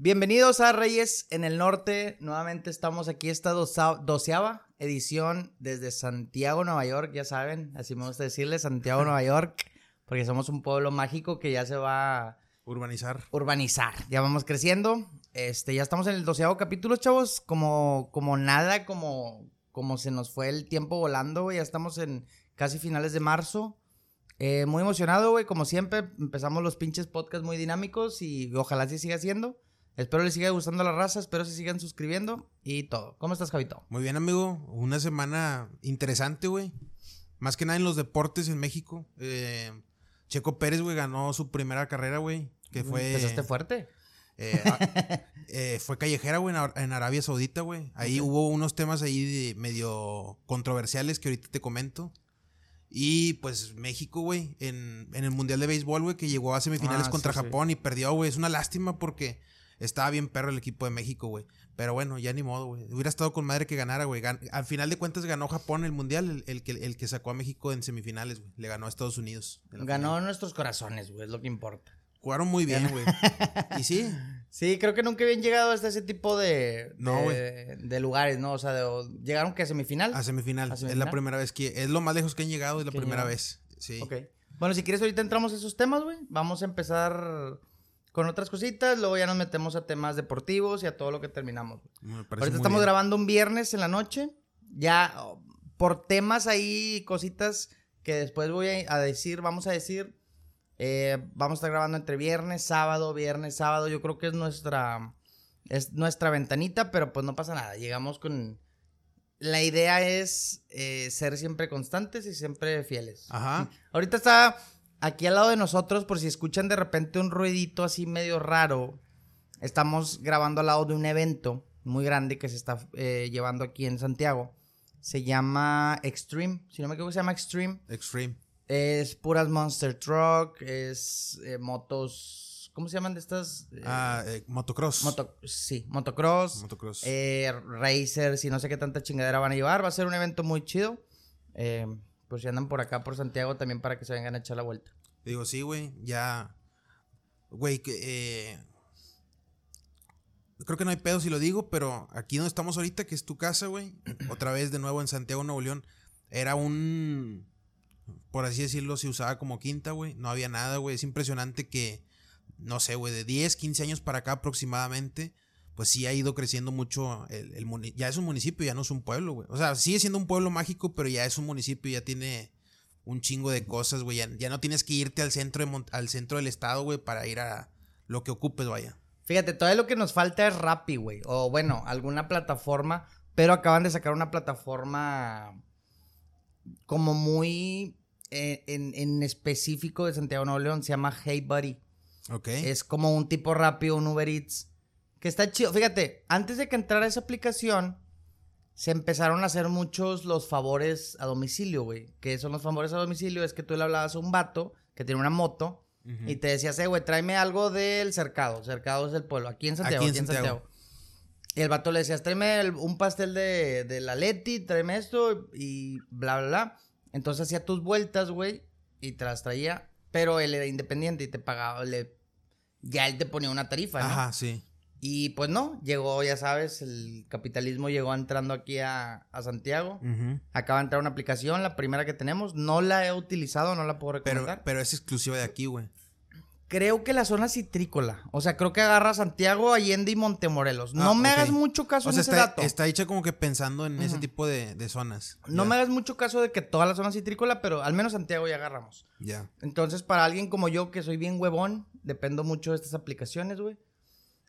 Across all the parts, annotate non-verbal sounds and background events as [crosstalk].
Bienvenidos a Reyes en el Norte. Nuevamente estamos aquí esta doceava edición desde Santiago, Nueva York. Ya saben, así me gusta decirle, Santiago, Nueva York. Porque somos un pueblo mágico que ya se va a Urbanizar. urbanizar. Ya vamos creciendo. Este, ya estamos en el doceavo capítulo, chavos. Como, como nada, como, como se nos fue el tiempo volando, güey. Ya estamos en casi finales de marzo. Eh, muy emocionado, güey. Como siempre, empezamos los pinches podcasts muy dinámicos y ojalá así siga siendo. Espero les siga gustando la raza, espero se sigan suscribiendo y todo. ¿Cómo estás, Javito? Muy bien, amigo. Una semana interesante, güey. Más que nada en los deportes en México. Eh, Checo Pérez, güey, ganó su primera carrera, güey. Que fue. Empezaste fuerte. eh, a- eh, fue callejera, güey, en, Ar- en Arabia Saudita, güey. Ahí hubo unos temas ahí de medio controversiales que ahorita te comento. Y pues México, güey, en, en el Mundial de Béisbol, güey, que llegó a semifinales Ah, contra sí, sí. Japón y perdió, güey. Es una lástima porque estaba bien perro el equipo de México, güey. Pero bueno, ya ni modo, güey. Hubiera estado con madre que ganara, güey. Gan- al final de cuentas ganó Japón el Mundial, el, el que, el que sacó a México en semifinales, güey. Le ganó a Estados Unidos. Ganó final. nuestros corazones, güey, es lo que importa. Jugaron muy bien, güey. [laughs] y sí, Sí, creo que nunca habían llegado hasta ese tipo de, No, de, de lugares, ¿no? O sea, de- llegaron que a semifinal. a semifinal. ¿A Es la primera vez que... Es lo más lejos que han llegado, es la primera llegaron. vez. Sí. Ok. Bueno, si quieres, ahorita entramos a esos temas, güey. Vamos a empezar con otras cositas, luego ya nos metemos a temas deportivos y a todo lo que terminamos. Ahorita estamos bien. grabando un viernes en la noche. Ya oh, por temas ahí, cositas que después voy a, a decir, vamos a decir. eh, vamos a estar grabando entre viernes, sábado, viernes, sábado. Yo creo que es nuestra, es nuestra ventanita, pero pues no pasa nada. Llegamos con... La idea es eh, ser siempre constantes y siempre fieles. Ajá. Ahorita está aquí al lado de nosotros, por si escuchan de repente un ruidito así medio raro. Estamos grabando al lado de un evento muy grande que se está eh, llevando aquí en Santiago. Se llama Extreme, si no me equivoco, se llama Extreme. Extreme. Es puras Monster Truck, es eh, motos. ¿Cómo se llaman de estas? Eh, Ah, eh, motocross. moto, sí, motocross. Motocross. Eh, racers y no sé qué tanta chingadera van a llevar. Va a ser un evento muy chido. Pues si andan por acá, por Santiago, también para que se vengan a echar la vuelta. Digo, sí, güey, ya. Güey, que. eh, Creo que no hay pedo si lo digo, pero aquí donde estamos ahorita, que es tu casa, güey. [clears throat] Otra vez de nuevo en Santiago, Nuevo León. Era un. Por así decirlo, se usaba como quinta, güey. No había nada, güey. Es impresionante que. No sé, güey, de 10, 15 años para acá aproximadamente. Pues sí ha ido creciendo mucho. El, el ya es un municipio, ya no es un pueblo, güey. O sea, sigue siendo un pueblo mágico, pero ya es un municipio, ya tiene un chingo de cosas, güey. Ya, ya no tienes que irte al centro, de al centro del estado, güey, para ir a lo que ocupes, vaya. Fíjate, todavía lo que nos falta es Rappi, güey. O bueno, alguna plataforma. Pero acaban de sacar una plataforma como muy eh, en, en específico de Santiago Nuevo León. Se llama Hey Buddy. Ok. Es como un tipo rápido, un Uber Eats. Que está chido. Fíjate, antes de que entrara esa aplicación, se empezaron a hacer muchos los favores a domicilio, güey. Que son los favores a domicilio? Es que tú le hablabas a un vato que tiene una moto Ujú. y te decías, eh, güey, tráeme algo del cercado. Cercado es el pueblo. Aquí en Santiago, Aquí en Santiago. Santiago. Y el vato le decías, tráeme el- un pastel de, de la Leti, tráeme esto y bla, bla, bla. Entonces hacía tus vueltas, güey, y te las traía. Pero él era independiente y te pagaba, le... ya él te ponía una tarifa, ¿no? Ajá, sí. Y pues no, llegó, ya sabes, el capitalismo llegó entrando aquí a, a Santiago. Acaba de entrar una aplicación, la primera que tenemos. No la he utilizado, no la puedo recomendar. pero es exclusiva de aquí, güey. Creo que la zona citrícola. O sea, creo que agarra Santiago, Allende y Montemorelos. No Ah, me ok. hagas mucho caso O en sea, ese está, dato. está hecha como que pensando en ese tipo de, de zonas. No me hagas mucho caso de que toda la zona citrícola, pero al menos Santiago ya agarramos. Ya. Entonces, para alguien como yo, que soy bien huevón, dependo mucho de estas aplicaciones, güey.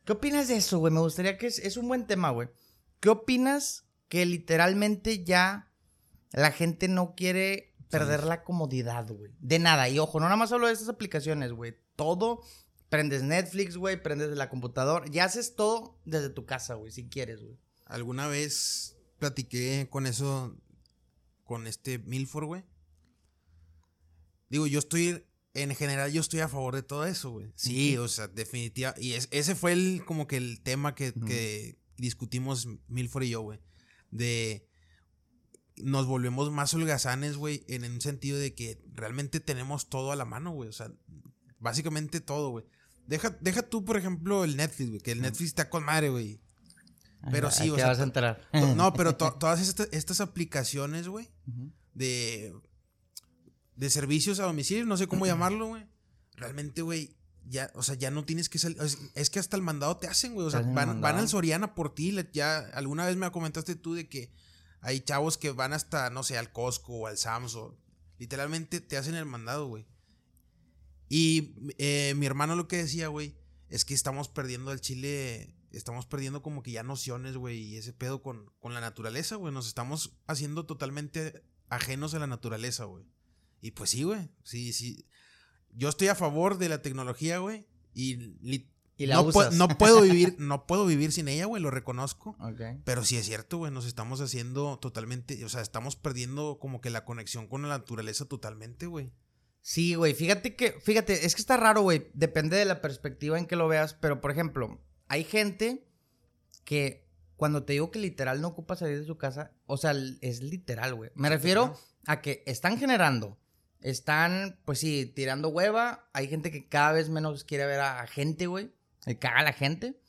¿Qué opinas de eso, güey? Me gustaría que es, es un buen tema, güey. ¿Qué opinas que literalmente ya la gente no quiere perder la comodidad, güey? De nada. Y ojo, no nada más hablo de estas aplicaciones, güey. Todo. Prendes Netflix, güey. Prendes la computadora. Ya haces todo desde tu casa, güey, si quieres, güey. Alguna vez platiqué con eso, con este Milford, güey. Digo, yo estoy, en general, yo estoy a favor de todo eso, güey. Sí, o sea, definitiva. Y es- ese fue el, como que el tema que, que discutimos Milford y yo, güey. De nos volvemos más holgazanes, güey, en un sentido de que realmente tenemos todo a la mano, güey. O sea, básicamente todo, güey. Deja, deja tú, por ejemplo, el Netflix, güey. Que el Netflix está con madre, güey. Pero sí, o sea. vas a entrar. no, [laughs] pero todas estas, aplicaciones, güey, de, de servicios a domicilio, no sé cómo llamarlo, güey. Realmente, güey, ya, o sea, ya no tienes que salir. Es, que hasta el mandado te hacen, güey. O sea, van, van, al Soriana por ti. Ya alguna vez me comentaste tú de que hay chavos que van hasta, no sé, al Costco o al Samsung. Literalmente te hacen el mandado, güey. Y eh, mi hermano lo que decía, güey, es que estamos perdiendo el chile. Estamos perdiendo como que ya nociones, güey, y ese pedo con, con la naturaleza, güey. Nos estamos haciendo totalmente ajenos a la naturaleza, güey. Y pues sí, güey. Sí, sí. Yo estoy a favor de la tecnología, güey. Y, no, no, puedo [laughs] vivir, no puedo vivir sin ella, güey, lo reconozco. Pero sí es cierto, güey, nos estamos haciendo totalmente, o sea, estamos perdiendo como que la conexión con la naturaleza totalmente, güey. Sí, güey, fíjate que, fíjate, es que está raro, güey, depende de la perspectiva en que lo veas, pero por ejemplo, hay gente que cuando te digo que literal no ocupa salir de su casa, o sea, es literal, güey. Me refiero a que están generando están, pues sí, tirando hueva. Hay gente que cada vez menos quiere ver a, gente, güey. Le caga a la gente.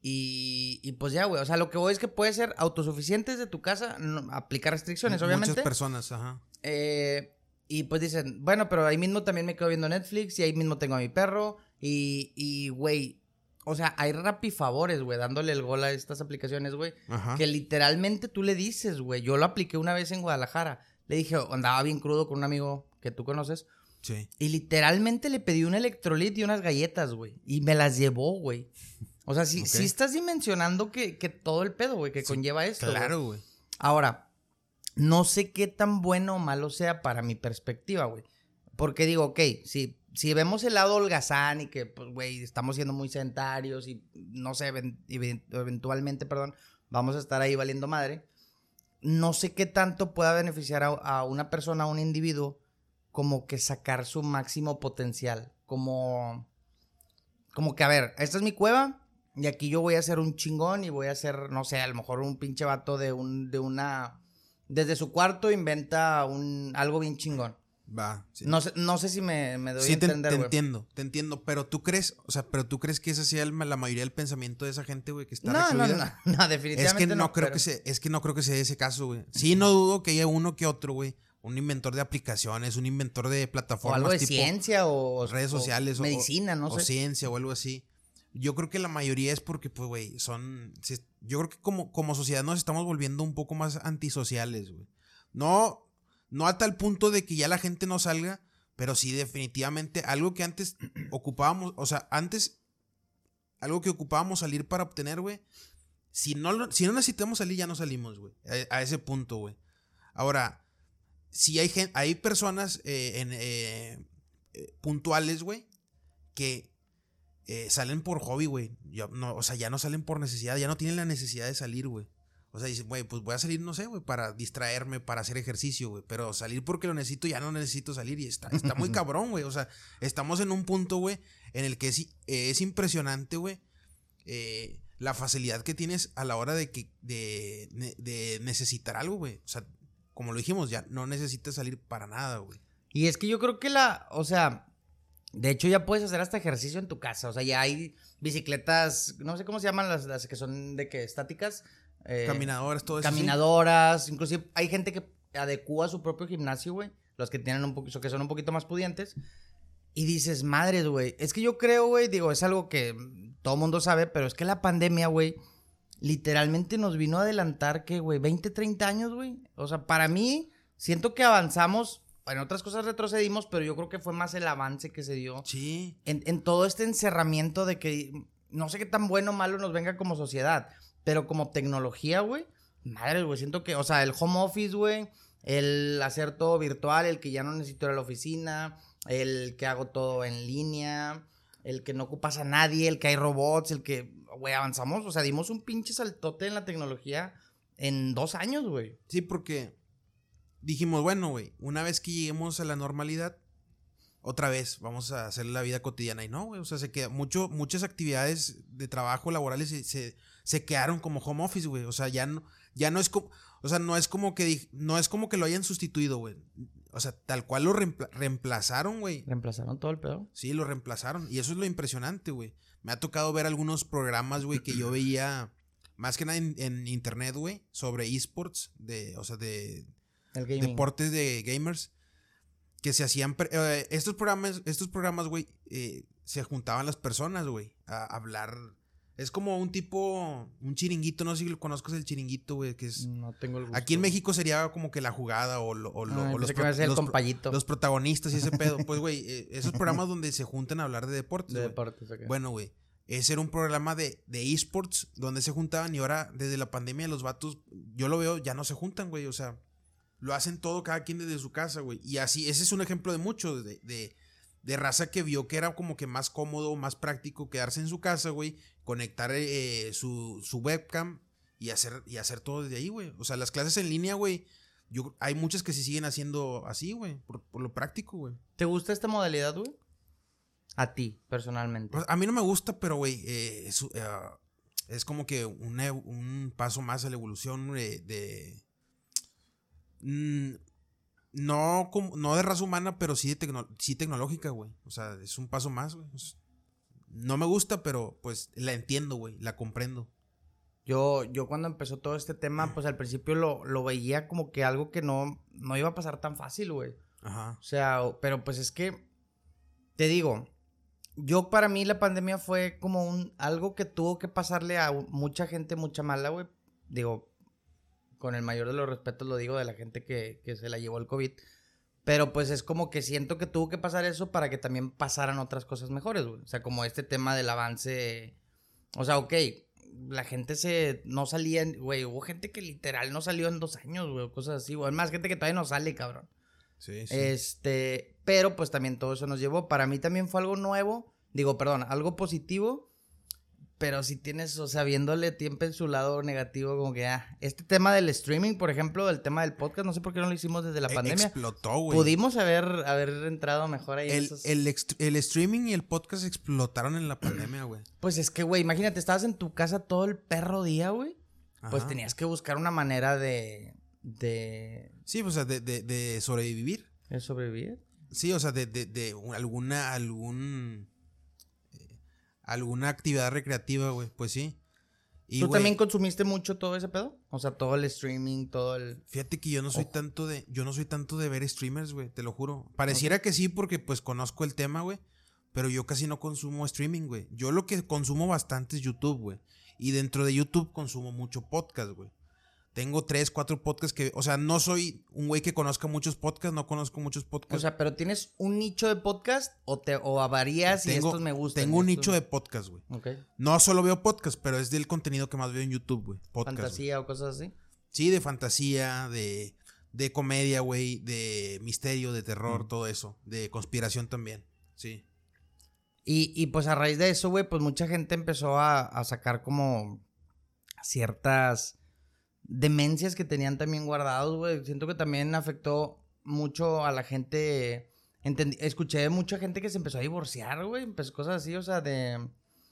Y, y, pues ya, güey. O sea, lo que voy es que puede ser autosuficientes de tu casa, aplicar restricciones, obviamente. Muchas personas, ajá. Eh, y pues dicen, bueno, pero ahí mismo también me quedo viendo Netflix y ahí mismo tengo a mi perro. Y, y güey, o sea, hay rapifavores, güey, dándole el gol a estas aplicaciones, güey. Que literalmente tú le dices, güey. Yo lo apliqué una vez en Guadalajara. Le dije, andaba bien crudo con un amigo que tú conoces. Sí. Y literalmente le pedí un electrolit y unas galletas, güey. Y me las llevó, güey. O sea, sí, estás dimensionando que, todo el pedo, güey, que conlleva esto. Claro, güey. Ahora, no sé qué tan bueno o malo sea para mi perspectiva, güey. Porque digo, ok, si, si vemos el lado holgazán y que, pues, güey, estamos siendo muy sedentarios y, no sé, eventualmente, perdón, vamos a estar ahí valiendo madre. No sé qué tanto pueda beneficiar a, a una persona, a un individuo, como que sacar su máximo potencial. Como, como que, a ver, esta es mi cueva y aquí yo voy a ser un chingón y voy a ser, no sé, a lo mejor un pinche vato de, un, de una... Desde su cuarto inventa un, algo bien chingón. Va. No, sé, no sé si me, me doy a entender, te, te entiendo, te entiendo. Pero tú crees, o sea, pero tú crees que ese sea la mayoría del pensamiento de esa gente, güey, que está no, No, [laughs] no, no, definitivamente es que no. creo que se, es que no creo que sea ese caso, güey. Sí, no dudo que haya uno que otro, güey, un inventor de aplicaciones, un inventor de plataformas. O algo de ciencia o redes sociales. O medicina, no sé. O ciencia o algo así. Yo creo que la mayoría es porque, pues, güey, son. Yo creo que como, como sociedad nos estamos volviendo un poco más antisociales, güey. No, no a tal punto de que ya la gente no salga, pero sí, definitivamente, algo que antes [clears throat] ocupábamos, o sea, antes, algo que ocupábamos salir para obtener, güey. Si no, si no necesitamos salir, ya no salimos, güey. a ese punto, güey. Ahora, si hay, hay personas eh, en, eh, eh, puntuales, güey, que salen por hobby, güey. No, o sea, ya no salen por necesidad, ya no tienen la necesidad de salir, güey. O sea, dicen, güey, pues voy a salir, no sé, güey, para distraerme, para hacer ejercicio, güey. Pero salir porque lo necesito, ya no necesito salir. Y está, está muy [laughs] cabrón, güey. O sea, estamos en un punto, güey, en el que es, es impresionante, güey. la facilidad que tienes a la hora de, que, de, de necesitar algo, güey. O sea, como lo dijimos, ya no necesitas salir para nada, güey. Y es que yo creo que la, o sea, de hecho ya puedes hacer hasta ejercicio en tu casa, o sea, ya hay bicicletas, no sé cómo se llaman las, las que son de que estáticas. Eh, caminadoras, todo eso. Caminadoras, inclusive hay gente que adecua su propio gimnasio, güey, los que tienen un poquito, que son un poquito más pudientes. Y dices, madres, güey, es que yo creo, güey, digo, es algo que todo mundo sabe, pero es que la pandemia, güey, literalmente nos vino a adelantar que, güey, 20, 30 años, güey. O sea, para mí, siento que avanzamos. En otras cosas retrocedimos, pero yo creo que fue más el avance que se dio. Sí. En, todo este encerramiento de que no sé qué tan bueno o malo nos venga como sociedad, pero como tecnología, güey. Madre, güey, siento que, o sea, el home office, güey, el hacer todo virtual, el que ya no necesito ir a la oficina, el que hago todo en línea, el que no ocupas a nadie, el que hay robots, el que güey, avanzamos, o sea, dimos un pinche saltote en la tecnología en dos años, güey. Sí, porque dijimos, bueno, güey, una vez que lleguemos a la normalidad, otra vez vamos a hacer la vida cotidiana. Y no, güey, o sea, se queda mucho, muchas actividades de trabajo laborales se, se, quedaron como home office, güey. O sea, ya no, ya no es como, o sea, no es como que, no es como que lo hayan sustituido, güey. O sea, tal cual lo reempla- reemplazaron, güey. ¿Reemplazaron todo el pedo? Sí, lo reemplazaron. Y eso es lo impresionante, güey. Me ha tocado ver algunos programas, güey, que yo [clears throat] veía más que nada en, en internet, güey, sobre esports, de, o sea, de deportes de gamers, que se hacían... eh, estos programas, estos programas, güey, eh, se juntaban las personas, güey, a hablar... Es como un tipo, un chiringuito, no sé si lo conozcas el chiringuito, güey, que es... No tengo el gusto. Aquí en México sería como que la jugada o, lo- o lo- Ah, o los, pro- los pro- los protagonistas y ese pedo. [laughs] Pues, güey, eh, esos programas donde se juntan a hablar de deportes. de deportes. ok. Bueno, güey, ese era un programa de, de esports donde se juntaban y ahora desde la pandemia los vatos, yo lo veo, ya no se juntan, güey. O sea, lo hacen todo cada quien desde su casa, güey. Y así, ese es un ejemplo de mucho, de, de, de raza que vio que era como que más cómodo, más práctico quedarse en su casa, güey, conectar eh, su, su webcam y hacer, y hacer todo desde ahí, güey. O sea, las clases en línea, güey, yo, hay muchas que se siguen haciendo así, güey, por, por lo práctico, güey. ¿Te gusta esta modalidad, güey? A ti, personalmente. Pues, a mí no me gusta, pero, güey, eh, es, eh, es como que ev- un paso más a la evolución de... de- mm, no, como- no de raza humana, pero sí, de tecno- sí tecnológica, güey. O sea, es un paso más, güey. Es- no me gusta, pero pues la entiendo, güey. La comprendo. Yo, yo cuando empezó todo este tema, pues al principio lo, lo veía como que algo que no, no iba a pasar tan fácil, güey. Ajá. O sea, pero pues es que, te digo, yo para mí la pandemia fue como un, algo que tuvo que pasarle a mucha gente, mucha mala, güey. Digo, con el mayor de los respetos lo digo de la gente que, que se la llevó el COVID. Pero pues es como que siento que tuvo que pasar eso para que también pasaran otras cosas mejores, güey. O sea, como este tema del avance. O sea, ok, la gente se no salía, en- güey, hubo gente que literal no salió en dos años, güey, cosas así, güey. Más gente que todavía no sale, cabrón. Sí, sí. Este, pero pues también todo eso nos llevó. Para mí también fue algo nuevo, digo, perdón, algo positivo. Pero si tienes, o sea, viéndole tiempo en su lado negativo, como que, ah, este tema del streaming, por ejemplo, del tema del podcast, no sé por qué no lo hicimos desde la E- pandemia. Explotó, güey. Pudimos haber, haber entrado mejor ahí. en El, esos- el, el streaming y el podcast explotaron en la pandemia, güey. [clears throat] Pues es que, güey, imagínate, estabas en tu casa todo el perro día, güey. Pues tenías que buscar una manera de, de, Sí, o sea, de, de, de sobrevivir. de sobrevivir. Sí, o sea, de, de, de un- alguna, algún, alguna actividad recreativa, güey, pues sí. Y, ¿Tú también consumiste mucho todo ese pedo? O sea, todo el streaming, todo el... Fíjate que yo no soy Ojo. tanto de, yo no soy tanto de ver streamers, güey, te lo juro. Pareciera que sí porque pues conozco el tema, güey, pero yo casi no consumo streaming, güey. Yo lo que consumo bastante es YouTube, güey. Y dentro de YouTube consumo mucho podcast, güey. Tengo tres, cuatro podcasts que, o sea, no soy un güey que conozca muchos podcasts, no conozco muchos podcasts. O sea, pero tienes un nicho de podcast o te o varías y tengo, estos me gustan. tengo y un estos- nicho de podcast, güey. No solo veo podcast, pero es del contenido que más veo en YouTube, güey. Fantasía o cosas así. Sí, de fantasía, de, de comedia, güey, de misterio, de terror, Mm. todo eso. De conspiración también. Sí. Y, y pues a raíz de eso, güey, pues mucha gente empezó a, a sacar como ciertas demencias que tenían también guardados, güey. Siento que también afectó mucho a la gente. Entendí- escuché mucha gente que se empezó a divorciar, güey. Empezó cosas así, o sea, de.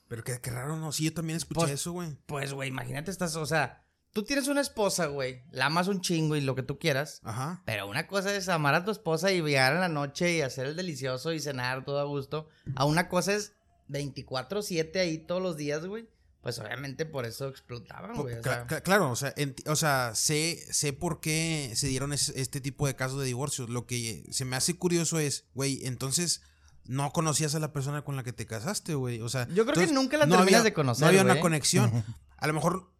Pero qué, qué raro, ¿no? Sí, yo también escuché Pues- eso, güey. Pues, güey, imagínate, estás, o sea, tú tienes una esposa, güey. La amas un chingo y lo que tú quieras. Ajá. Pero una cosa es amar a tu esposa y llegar en la noche y hacer el delicioso y cenar todo a gusto. A una cosa es 24-7 ahí todos los días, güey. Pues obviamente por eso explotaban, güey. o sea. claro, o sea, o sea sé, sé por qué se dieron es- este tipo de casos de divorcios. Lo que se me hace curioso es, güey, entonces no conocías a la persona con la que te casaste, güey. O sea, Yo creo que nunca la no terminas había- de conocer, No había una conexión. [laughs] A lo mejor.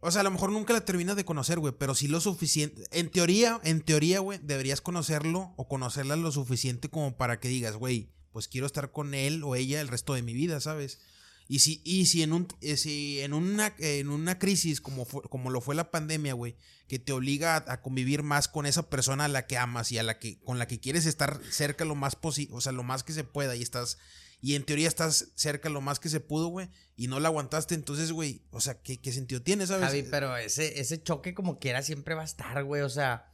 O sea, a lo mejor nunca la terminas de conocer, güey, pero sí lo suficiente. En teoría, en teoría, güey, deberías conocerlo o conocerla lo suficiente como para que digas, güey, pues quiero estar con él o ella el resto de mi vida, ¿sabes? Y si, y si en un, eh, si en una, en una crisis como, como lo fue la pandemia, güey, que te obliga a, convivir más con esa persona a la que amas y a la que, con la que quieres estar cerca lo más posible, o sea, lo más que se pueda, y estás, y en teoría estás cerca lo más que se pudo, güey, y no la aguantaste, entonces, güey, o sea, ¿qué, qué sentido tiene, sabes? Pero ese, ese choque como quiera siempre va a estar, güey. O sea,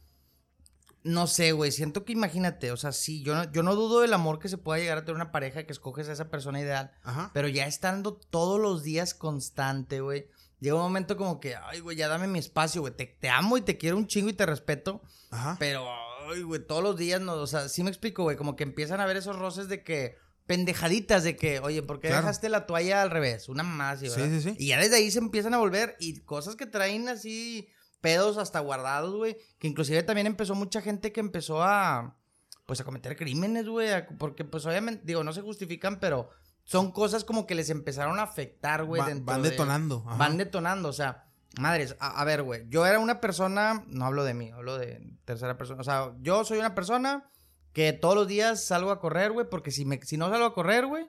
no sé, güey. Siento que imagínate, o sea, sí, yo no, yo no dudo del amor que se pueda llegar a tener una pareja que escoges a esa persona ideal. Ajá. Pero ya estando todos los días constante, güey. llega un momento como que, ay, güey, ya dame mi espacio, güey. Te, te amo y te quiero un chingo y te respeto. Ajá. Pero, ay, güey, todos los días, no, o sea, sí me explico, güey, como que empiezan a ver esos roces de que, pendejaditas de que, oye, ¿por qué Claro. dejaste la toalla al revés? Una más, Sí, ¿verdad? sí, sí. Y ya desde ahí se empiezan a volver y cosas que traen así, pedos hasta guardados, güey, que inclusive también empezó mucha gente que empezó a, pues, a cometer crímenes, güey, porque, pues, obviamente, digo, no se justifican, pero son cosas como que les empezaron a afectar, güey, Va- van de- detonando. Van detonando, o sea, madres, a, a ver, güey, yo era una persona, no hablo de mí, hablo de tercera persona, o sea, yo soy una persona que todos los días salgo a correr, güey, porque si, me, si no salgo a correr, güey,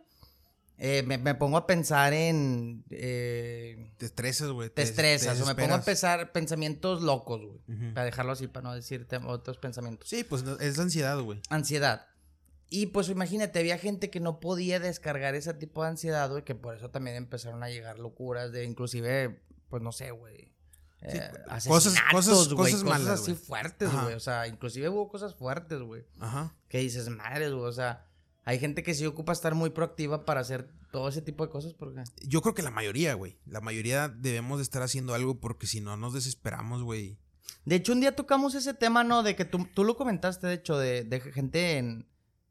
eh, me, me pongo a pensar en... eh, Te estresas, güey. te estresas, o me pongo a pensar pensamientos locos, güey. Para dejarlo así, para no decirte otros pensamientos. Sí, pues es ansiedad, güey. Ansiedad. Y pues imagínate, había gente que no podía descargar ese tipo de ansiedad, güey, que por eso también empezaron a llegar locuras de inclusive, pues no sé, güey. Sí, eh, cosas- asesinatos, cosas- güey, cosas malas, así güey. fuertes, güey. O sea, inclusive hubo cosas fuertes, güey. Ajá. Que dices, madres, güey. O sea, hay gente que sí ocupa estar muy proactiva para hacer todo ese tipo de cosas porque... Yo creo que la mayoría, güey. La mayoría debemos de estar haciendo algo porque si no nos desesperamos, güey. De hecho, un día tocamos ese tema, ¿no? De que tú, tú lo comentaste, de hecho, de, de gente en,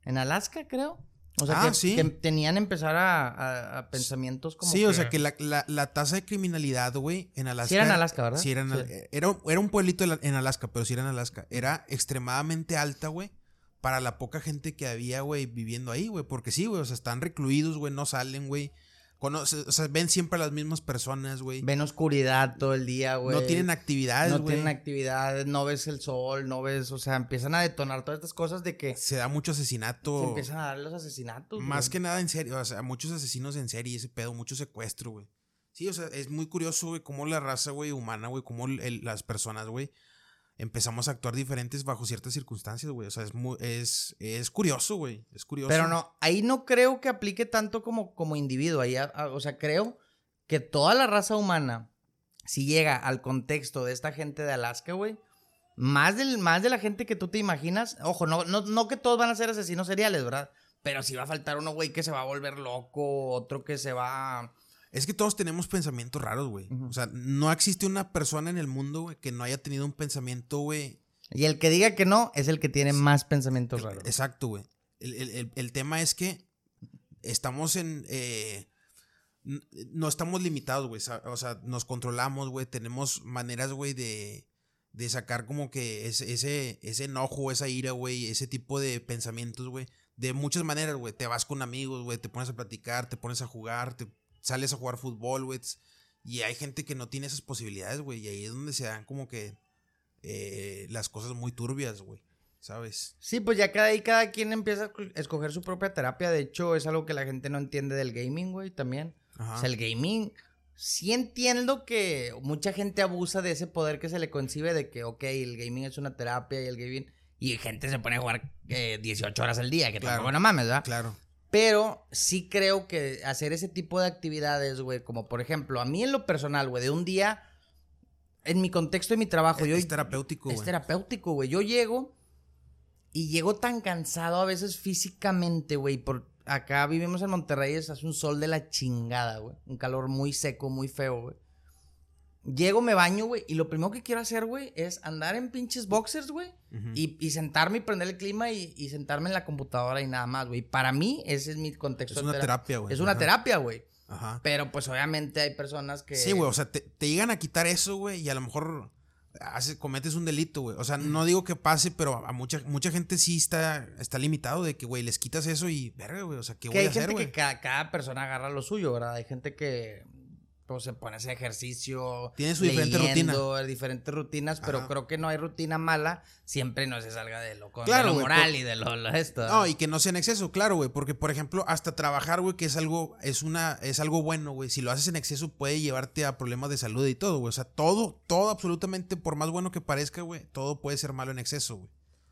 en Alaska, creo. O sea, Ah, que, sí. que tenían empezar a, a- a pensamientos como Sí, o sea que la, la- la tasa de criminalidad, güey, en Alaska. Sí era en Alaska, ¿verdad? Sí, era en, Sí. Era, era un pueblito en Alaska, pero sí era en Alaska. Era extremadamente alta, güey, para la poca gente que había, güey, viviendo ahí, güey. Porque sí, güey, o sea, están recluidos, güey, no salen, güey. O sea, ven siempre a las mismas personas, güey. Ven oscuridad todo el día, güey. No tienen actividades, No güey. tienen actividades, no ves el sol, no ves, o sea, empiezan a detonar todas estas cosas de que Se da mucho se asesinato. empiezan a dar los asesinatos. Más güey. que nada en serio, o sea, muchos asesinos en serie, ese pedo, mucho secuestro, güey. Sí, o sea, es muy curioso, güey, cómo la raza, güey, humana, güey, cómo el- las personas, güey, empezamos a actuar diferentes bajo ciertas circunstancias, güey. O sea, es es, es curioso, güey. Es curioso. Pero no, ahí no creo que aplique tanto como, como individuo. Ahí, o sea, creo que toda la raza humana, si llega al contexto de esta gente de Alaska, güey, más, más de la gente que tú te imaginas, ojo, no, no, no que todos van a ser asesinos seriales, ¿verdad? Pero sí va a faltar uno, güey, que se va a volver loco, otro que se va... Es que todos tenemos pensamientos raros, güey. O sea, no existe una persona en el mundo, güey, que no haya tenido un pensamiento, güey. Y el que diga que no es el que tiene más pensamientos raros. Exacto, güey. El, el- el- tema es que estamos en... eh, no estamos limitados, güey. O sea, nos controlamos, güey. Tenemos maneras, güey, de, de sacar como que ese, ese, ese enojo, esa ira, güey. Ese tipo de pensamientos, güey. De muchas maneras, güey. Te vas con amigos, güey. Te pones a platicar, te pones a jugar, te sales a jugar fútbol, güey. Y hay gente que no tiene esas posibilidades, güey. Y ahí es donde se dan como que eh, las cosas muy turbias, güey. ¿Sabes? Sí, pues ya cada, ahí cada quien empieza a escoger su propia terapia. De hecho, es algo que la gente no entiende del gaming, güey, también. Ajá. O sea, el gaming, sí entiendo que mucha gente abusa de ese poder que se le concibe de que, ok, el gaming es una terapia y el gaming... Y gente se pone a jugar eh, 18 horas al día, que Claro. tampoco no mames, ¿verdad? Claro. Pero sí creo que hacer ese tipo de actividades, güey, como por ejemplo, a mí en lo personal, güey, de un día, en mi contexto de mi trabajo, Es, yo... es terapéutico, Es güey. terapéutico, güey. Yo llego y llego tan cansado a veces físicamente, güey. Por acá vivimos en Monterrey, es hace un sol de la chingada, güey. Un calor muy seco, muy feo, güey. Llego, me baño, güey, y lo primero que quiero hacer, güey, es andar en pinches boxers, güey, y, y sentarme y prender el clima y, y sentarme en la computadora y nada más, güey. Para mí, ese es mi contexto. es una terapia. güey. Es una terapia, güey. Ajá. Pero pues obviamente hay personas que... Sí, güey, o sea, te, te llegan a quitar eso, güey, y a lo mejor haces, cometes un delito, güey. O sea, no digo que pase, pero a mucha, mucha gente sí está, está limitado de que, güey, les quitas eso y, verga, güey, o sea, ¿qué Que voy hay a hacer, gente güey? que cada, cada persona agarra lo suyo, ¿verdad? Hay gente que pues, se pone a hacer ejercicio. Tiene su diferente leyendo, diferentes rutinas, pero Ajá. creo que no hay rutina mala. Siempre no se salga de lo, con- Claro, de lo moral por- y de lo, lo esto. No, y que no sea en exceso, claro, güey, porque, por ejemplo, hasta trabajar, güey, que es algo, es una, es algo bueno, güey. Si lo haces en exceso puede llevarte a problemas de salud y todo, güey. O sea, todo, todo absolutamente, por más bueno que parezca, güey, todo puede ser malo en exceso, güey.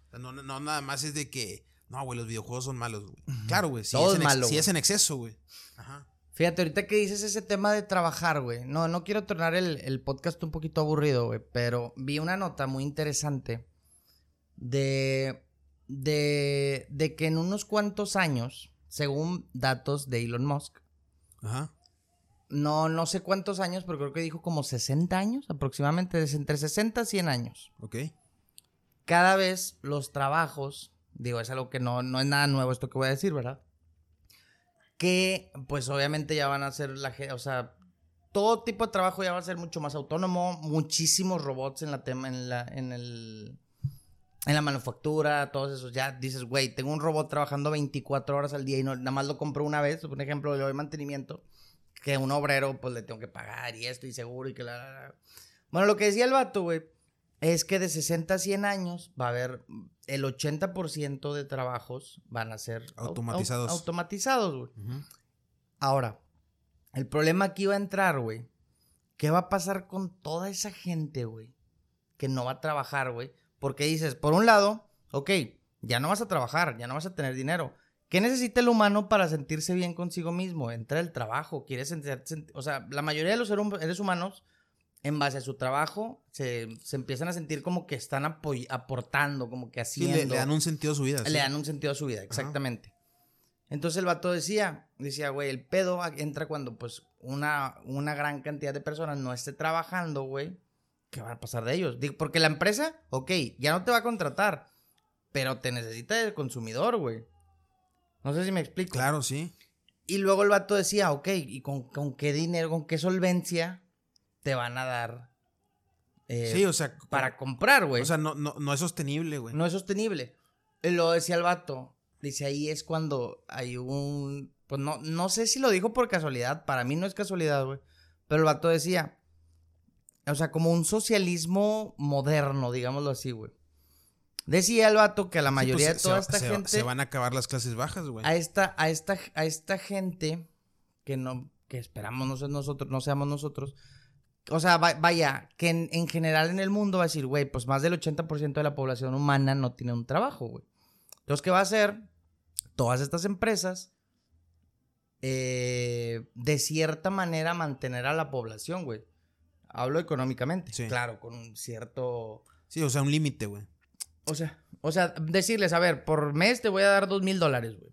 O sea, no, no, no nada más es de que, no, güey, los videojuegos son malos, güey. Claro, güey, si, es, en si es en exceso, güey. Ajá. Fíjate, ahorita que dices ese tema de trabajar, güey. No, no quiero tornar el, el podcast un poquito aburrido, güey. Pero vi una nota muy interesante de, de, de que en unos cuantos años, según datos de Elon Musk, Ajá. no, no sé cuántos años, pero creo que dijo como 60 años, aproximadamente, entre 60 y 100 años. Ok. Cada vez los trabajos, digo, es algo que no, no es nada nuevo esto que voy a decir, ¿verdad? Que pues obviamente ya van a ser la o sea, todo tipo de trabajo ya va a ser mucho más autónomo, muchísimos robots en la tema, en la, en el, en la manufactura, todos esos, ya dices, güey, tengo un robot trabajando 24 horas al día y no, nada más lo compro una vez, por ejemplo, lo de mantenimiento, que un obrero, pues le tengo que pagar y esto y seguro y que la... la, la. Bueno, lo que decía el vato, güey, es que de 60 a 100 años va a haber el 80% de trabajos van a ser au- au- Automatizados. automatizados. Ahora, el problema aquí va a entrar, güey. ¿Qué va a pasar con toda esa gente, güey? Que no va a trabajar, güey. Porque dices, por un lado, ok, ya no vas a trabajar, ya no vas a tener dinero. ¿Qué necesita el humano para sentirse bien consigo mismo? Entra el trabajo, quiere sentir, sent- o sea, la mayoría de los seres humanos, en base a su trabajo, se, se empiezan a sentir como que están apoy- aportando, como que Sí, haciendo. le, le dan un sentido a su vida. Le dan un sentido a su vida, exactamente. Entonces el vato decía, decía, güey, el pedo entra cuando pues una, una gran cantidad de personas no esté trabajando, güey. ¿Qué va a pasar de ellos? Digo, porque la empresa, ok, ya no te va a contratar, pero te necesita el consumidor, güey. No sé si me explico. Claro, sí. Y luego el vato decía, ok, ¿y con, con qué dinero, con qué solvencia te van a dar eh, sí, o sea, para comprar, güey? o sea, no, no, no es sostenible, güey. No es sostenible. Y Lo decía el vato. Dice, ahí es cuando hay un... Pues no, no sé si lo dijo por casualidad. Para mí no es casualidad, güey. Pero el vato decía... O sea, como un socialismo moderno, digámoslo así, güey. Decía el vato que a la Sí, mayoría pues, de toda se- esta se- gente... Se van a acabar las clases bajas, güey. A esta, a esta, a esta gente que no, que esperamos no, ser nosotros, no seamos nosotros. O sea, va- vaya, que en, en general en el mundo va a decir, güey, pues más del 80% de la población humana no tiene un trabajo, güey. Entonces, ¿qué va a hacer? Todas estas empresas, eh, de cierta manera, mantener a la población, güey. Hablo económicamente. Sí. Claro, con un cierto... Sí, o sea, un límite, güey. O sea, o sea, decirles, a ver, por mes te voy a dar dos mil dólares, güey.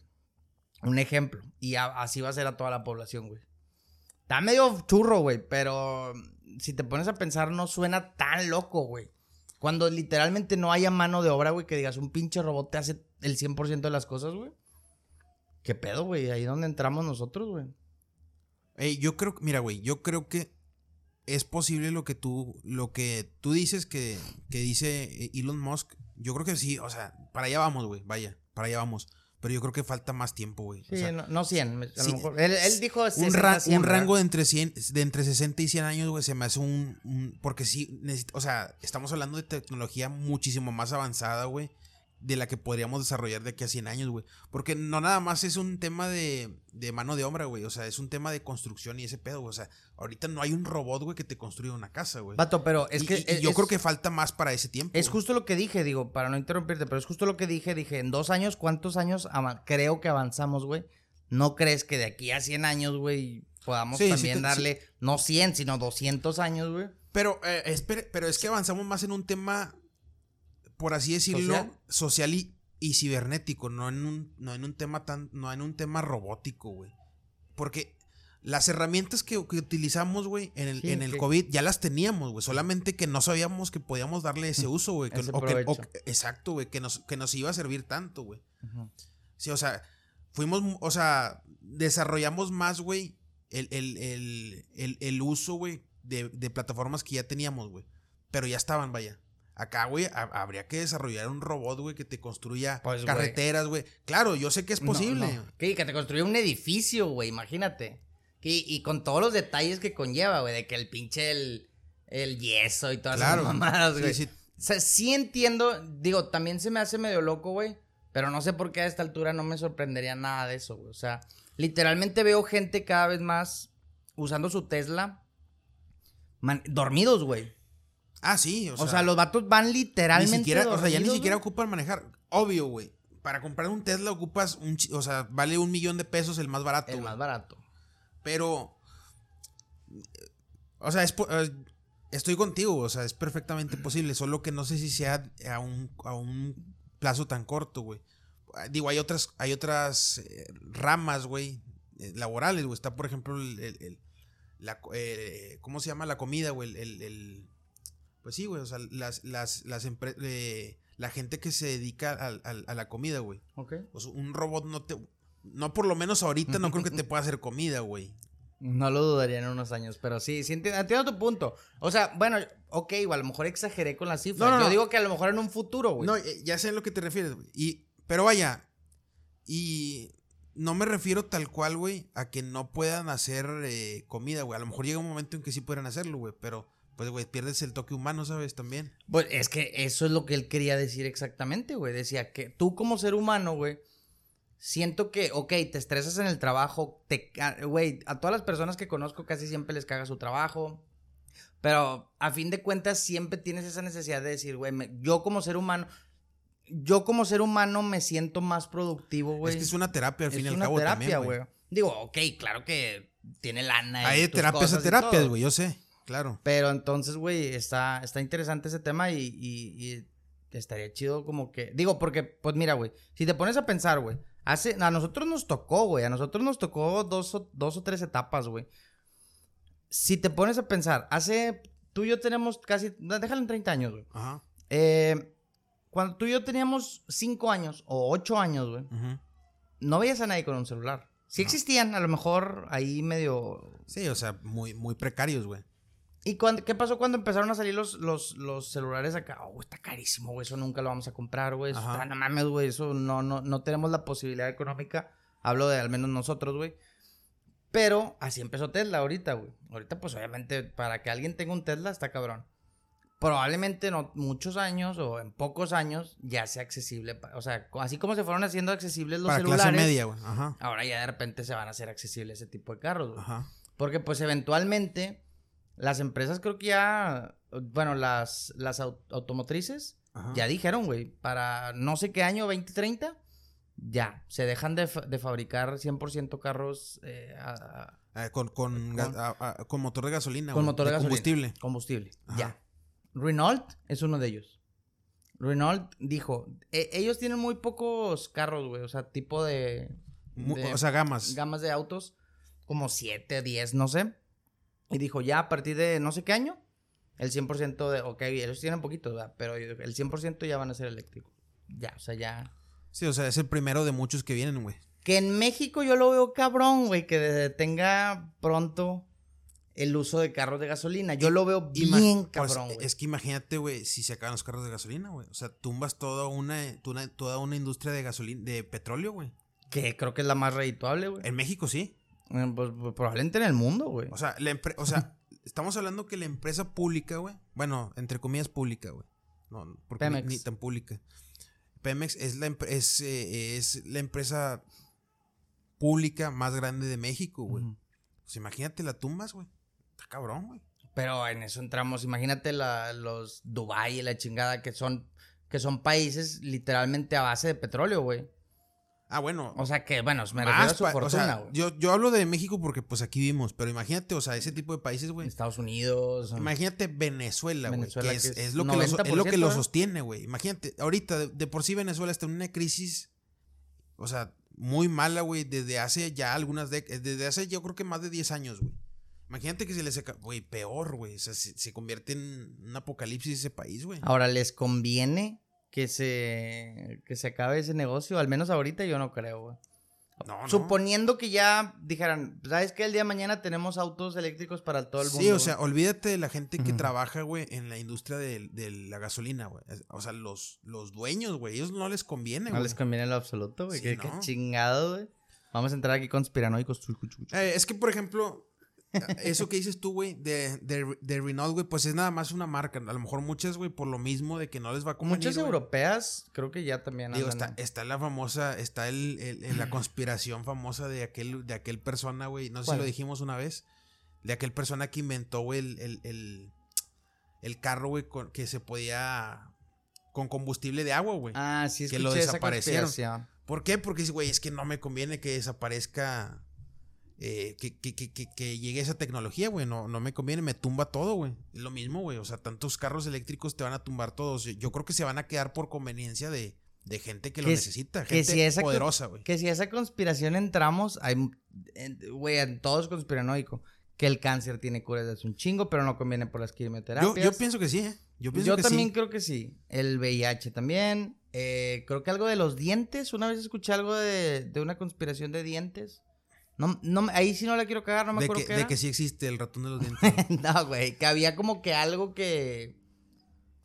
Un ejemplo. Y a- así va a ser a toda la población, güey. Está medio churro, güey, pero si te pones a pensar, no suena tan loco, güey. Cuando literalmente no haya mano de obra, güey, que digas, un pinche robot te hace el 100% de las cosas, güey. ¿Qué pedo, güey? Ahí donde entramos nosotros, güey. Ey, yo creo, mira, güey, yo creo que es posible lo que tú, lo que tú dices que, que dice eh, Elon Musk. Yo creo que sí, o sea, para allá vamos, güey, vaya, para allá vamos. Pero yo creo que falta más tiempo, güey. Sí, o sea, no, no 100. A sí, lo mejor. Él, él dijo un, 60, ra- 100, un ¿verdad? rango de entre, 100, de entre 60 y 100 años, güey, se me hace un, un- Porque sí, necesito, o sea, estamos hablando de tecnología muchísimo más avanzada, güey, de la que podríamos desarrollar de aquí a 100 años, güey. Porque no nada más es un tema de, de mano de obra, güey, o sea, es un tema de construcción y ese pedo, güey. O sea, ahorita no hay un robot, güey, que te construya una casa, güey. Vato, pero es Y- que. y- es- yo es- creo que falta más para ese tiempo. Es güey. justo lo que dije, digo, para no interrumpirte, pero es justo lo que dije. Dije, en dos años, ¿cuántos años creo que avanzamos, güey? ¿No crees que de aquí a 100 años, güey, podamos Sí, también darle, no 100, sino 200 años, güey? Pero, eh, espere- pero es que avanzamos más en un tema, por así decirlo, ¿Social? social, y, y cibernético, no en un, no en un tema tan, no en un tema robótico, güey. Porque las herramientas que, que utilizamos, güey, en el, Sí, en el que- COVID ya las teníamos, güey. Solamente que no sabíamos que podíamos darle ese [laughs] uso, güey. exacto, güey. Que nos, que nos iba a servir tanto, güey. Sí, o sea, fuimos, o sea, desarrollamos más, güey, el, el, el, el, el uso, güey, de, de plataformas que ya teníamos, güey. Pero ya estaban, vaya. Acá, güey, ha- habría que desarrollar un robot, güey, que te construya Pues, carreteras, güey. Claro, yo sé que es posible. no. Que, que te construyó un edificio, güey, imagínate. Y con todos los detalles que conlleva, güey, de que el pinche el, el yeso y todas Claro. esas mamadas, Sí, güey. sí. O sea, sí entiendo, digo, también se me hace medio loco, güey. Pero no sé por qué a esta altura no me sorprendería nada de eso, güey. O sea, literalmente veo gente cada vez más usando su Tesla man- dormidos, güey. Ah, sí, o O sea, sea, los vatos van ni literalmente siquiera, o sea, ya ni siquiera güey. ocupan manejar. Obvio, güey. Para comprar un Tesla ocupas un, o sea, vale un millón de pesos el más barato. El güey. más barato. Pero. O sea, es eh, estoy contigo, o sea, es perfectamente [clears throat] posible. Solo que no sé si sea a un, a un plazo tan corto, güey. Ah, Digo, hay otras, hay otras eh, ramas, güey, eh, laborales, güey. Está, por ejemplo, el, el- el- la, eh, ¿cómo se llama la comida, güey? El, el, pues sí, güey, o sea, las, las, las eh, la gente que se dedica a, la comida, güey. Ok. O sea, un robot no te, no por lo menos ahorita no creo que te pueda hacer comida, güey. No lo dudaría en unos años, pero sí, sí entiendo, tu punto. O sea, bueno, ok, a lo mejor exageré con las cifras. No, Yo digo que a lo mejor en un futuro, güey. No, eh, ya sé a lo que te refieres, güey. Y, pero vaya, y no me refiero tal cual, güey, a que no puedan hacer eh, comida, güey. A lo mejor llega un momento en que sí puedan hacerlo, güey, pero pues, güey, pierdes el toque humano, ¿sabes? También. Pues es que eso es lo que él quería decir exactamente, güey. Decía que tú como ser humano, güey, siento que, ok, te estresas en el trabajo, te, güey, a todas las personas que conozco casi siempre les caga su trabajo. Pero a fin de cuentas siempre tienes esa necesidad de decir, güey, yo como ser humano, yo como ser humano me siento más productivo, güey. Es que es una terapia al fin y al cabo terapia, güey. Digo, ok, claro que tiene lana. Hay terapias a terapias, güey, yo sé, claro. Pero entonces, güey, está, está interesante ese tema y, y, estaría chido como que... Digo, porque, pues mira, güey, si te pones a pensar, güey, hace... A nosotros nos tocó, güey, a nosotros nos tocó dos o, dos o tres etapas, güey. Si te pones a pensar, hace... Tú y yo tenemos casi... Déjalo en 30 años, güey. Ajá. Eh cuando tú y yo teníamos cinco años o ocho años, güey, no veías a nadie con un celular. Sí existían, a lo mejor ahí medio... Sí, o sea, muy, muy precarios, güey. ¿Y cuando, qué pasó cuando empezaron a salir los, los, los celulares acá? Oh, está carísimo, güey, eso nunca lo vamos a comprar, güey. no mames, güey, eso no, no, no tenemos la posibilidad económica. Hablo de al menos nosotros, güey. Pero así empezó Tesla ahorita, güey. Ahorita, pues obviamente, para que alguien tenga un Tesla está cabrón probablemente en muchos años o en pocos años ya sea accesible. O sea, así como se fueron haciendo accesibles los celulares. Clase media, güey. Ajá. Ahora ya de repente se van a hacer accesibles ese tipo de carros, güey. Ajá. Porque pues eventualmente las empresas creo que ya, bueno, las, las automotrices ya dijeron, güey, para no sé qué año, 2030, ya, se dejan de, de fabricar 100% carros eh, eh, con, con, con, motor de gasolina. Con motor de, gasolina. Combustible. Combustible, ya. Renault es uno de ellos. Renault dijo, e, ellos tienen muy pocos carros, güey, o sea, tipo de, O sea, gamas. Gamas de autos, como 7, 10, no sé. Y dijo, ya a partir de no sé qué año, el 100% de, ok, ellos tienen poquito, ¿verdad? pero el 100% ya van a ser eléctricos. Ya, o sea, ya. Sí, o sea, es el primero de muchos que vienen, güey. Que en México yo lo veo cabrón, güey, que tenga pronto el uso de carros de gasolina. Yo lo veo bien pues, cabrón, Es que imagínate, güey, si se acaban los carros de gasolina, güey. O sea, tumbas toda una, toda una industria de gasolina, de petróleo, güey. Que creo que es la más redituable, güey. En México sí. Eh, pues, pues, probablemente en el mundo, güey. O sea, la o sea [laughs] estamos hablando que la empresa pública, güey. Bueno, entre comillas pública, güey. No, porque Pemex. Ni, tan pública. Pemex es la, es, eh, es la empresa pública más grande de México, güey. Pues imagínate la tumbas, güey cabrón, güey. Pero en eso entramos, imagínate la, los Dubai y la chingada que son, que son países literalmente a base de petróleo, güey. Ah, bueno. O sea que, bueno, me refiero a su fortuna, güey. yo, yo hablo de México porque pues aquí vimos, pero imagínate, o sea, ese tipo de países, güey. Estados Unidos. Imagínate Venezuela, güey. Que, es, lo que lo, es lo que lo sostiene, güey. Imagínate, ahorita, de, por sí Venezuela está en una crisis, o sea, muy mala, güey, desde hace ya algunas décadas, desde hace yo creo que más de 10 años, güey. Imagínate que se les seca, güey, peor, güey. O sea, se, convierte en un apocalipsis ese país, güey. Ahora, ¿les conviene que se, que se acabe ese negocio? Al menos ahorita yo no creo, güey. No, Suponiendo que ya dijeran, ¿sabes qué? El día de mañana tenemos autos eléctricos para todo el mundo. Sí, o sea, olvídate de la gente que trabaja, güey, en la industria de, la gasolina, güey. O sea, los, los dueños, güey, ellos no les conviene, güey. No les conviene en lo absoluto, güey. qué, chingado, güey. Vamos a entrar aquí conspiranoicos. Eh, es que, por ejemplo, eso que dices tú, güey, de, de, Renault, güey, pues es nada más una marca. A lo mejor muchas, güey, por lo mismo de que no les va a convenir, Muchas europeas, creo que ya también Digo, está, está la famosa, está el, el, la [clears throat] conspiración famosa de aquel, de aquel persona, güey, no sé si lo dijimos una vez, de aquel persona que inventó, güey, el, el, el, carro, güey, que se podía, con combustible de agua, güey. Ah, sí, Que lo desaparecieron. ¿Por qué? Porque, güey, es que no me conviene que desaparezca eh, que, que, que, que, llegue esa tecnología, güey. No, no me conviene, me tumba todo, güey. Es lo mismo, güey. O sea, tantos carros eléctricos te van a tumbar todos. Yo creo que se van a quedar por conveniencia de, de gente que lo necesita, gente poderosa, güey. Que si esa conspiración entramos, hay, güey, en todo es conspiranoico. que el cáncer tiene cura desde un chingo, pero no conviene por las quimioterapias. Yo, yo pienso que sí, ¿eh? Yo, pienso Yo que también sí. creo que sí. El VIH también. Eh, creo que algo de los dientes. Una vez escuché algo de, de una conspiración de dientes. No, no, ahí sí no la quiero cagar, no me de, acuerdo que, qué de era. que sí existe el ratón de los [laughs] dientes. no, güey, que había como que algo que...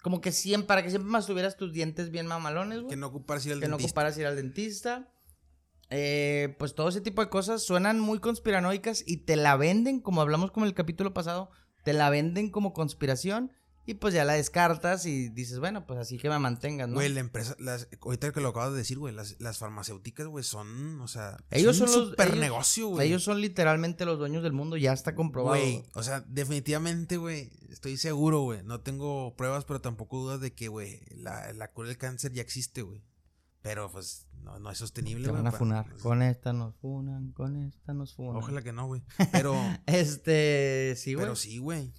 Como que siempre, para que siempre más tuvieras tus dientes bien mamalones, güey. que no ocuparse ir al que no dentista. ocuparas ir al dentista. Eh, pues todo ese tipo de cosas suenan muy conspiranoicas y te la venden, como hablamos con el capítulo pasado, te la venden como conspiración y pues ya la descartas y dices, bueno, pues así que me mantengan, ¿no? Güey, la empresa, las, ahorita que lo acabas de decir, güey, las, las farmacéuticas, güey, son, o sea, Ellos son son un super ellos- negocio, güey. Ellos son literalmente los dueños del mundo, ya está comprobado. Güey, o sea, definitivamente, güey, estoy seguro, güey. No tengo pruebas, pero tampoco dudas de que, güey, la, la cura del cáncer ya existe, güey. Pero, pues, no, no es sostenible, Te van a funar. pues, Con esta nos funan, con esta nos funan. Ojalá que no, güey. [laughs] Pero, Este, sí, güey. pero sí, güey.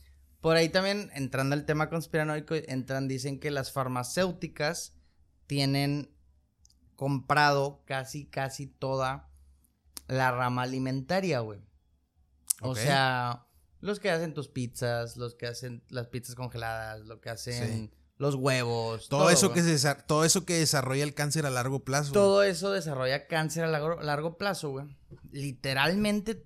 Por ahí también, entrando al tema conspiranoico, entran, dicen que las farmacéuticas tienen comprado casi, casi toda la rama alimentaria, güey. O sea, los que hacen tus pizzas, los que hacen las pizzas congeladas, lo que hacen los huevos. Todo, eso güey. que se todo eso que desarrolla el cáncer a largo plazo. güey. Todo eso desarrolla cáncer a largo, largo plazo, güey. Literalmente,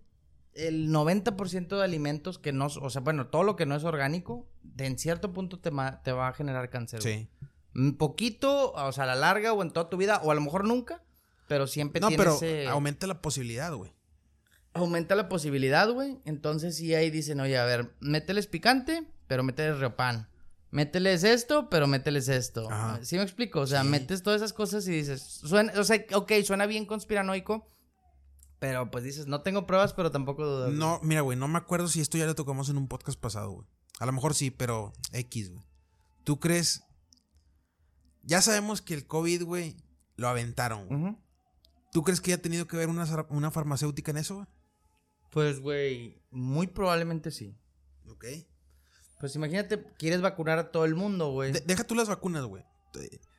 el 90% de alimentos que no, o sea, bueno, todo lo que no es orgánico, de en cierto punto te, va a generar cáncer. Sí. Un poquito, o sea, a la larga o en toda tu vida, o a lo mejor nunca, pero siempre No, tiene pero ese- aumenta la posibilidad, güey. aumenta la posibilidad, güey. Entonces sí ahí dicen, oye, a ver, mételes picante, pero mételes riopan. Mételes esto, pero mételes esto. Ajá. ¿Sí me explico? O sea, Sí. metes todas esas cosas y dices, suena, o sea, ok, suena bien conspiranoico, pero pues dices, no tengo pruebas, pero tampoco dudas. güey. No, mira, güey, no me acuerdo si esto ya lo tocamos en un podcast pasado, güey. A lo mejor sí, pero X, güey. ¿Tú crees? Ya sabemos que el COVID, güey, lo aventaron, güey. ¿Tú crees que haya tenido que ver una, una farmacéutica en eso, güey? Pues, güey, muy probablemente sí. Ok. Pues imagínate, quieres vacunar a todo el mundo, güey. De- deja tú las vacunas, güey.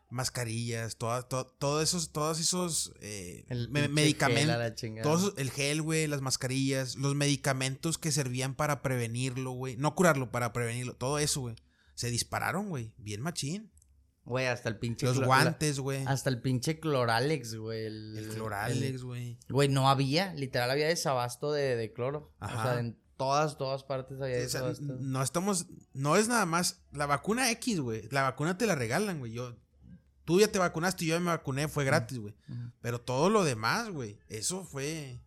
Mascarillas, todas, to- todos esos, todos esos eh, me- medicamentos. Todos, el gel, güey, las mascarillas, los medicamentos que servían para prevenirlo, güey. No curarlo, para prevenirlo. Todo eso, güey. Se dispararon, güey. Bien machín. Güey, hasta el pinche... Los guantes, güey. Hasta el pinche Cloralex, güey. El, El Cloralex, güey. Güey, no había, literal había desabasto de, de cloro. O Ajá. sea, en todas, todas partes había o sea, desabasto. no estamos, no es nada más, la vacuna X, güey, la vacuna te la regalan, güey, yo, tú ya te vacunaste, yo ya me vacuné, fue gratis, güey, pero todo lo demás, güey, eso fue,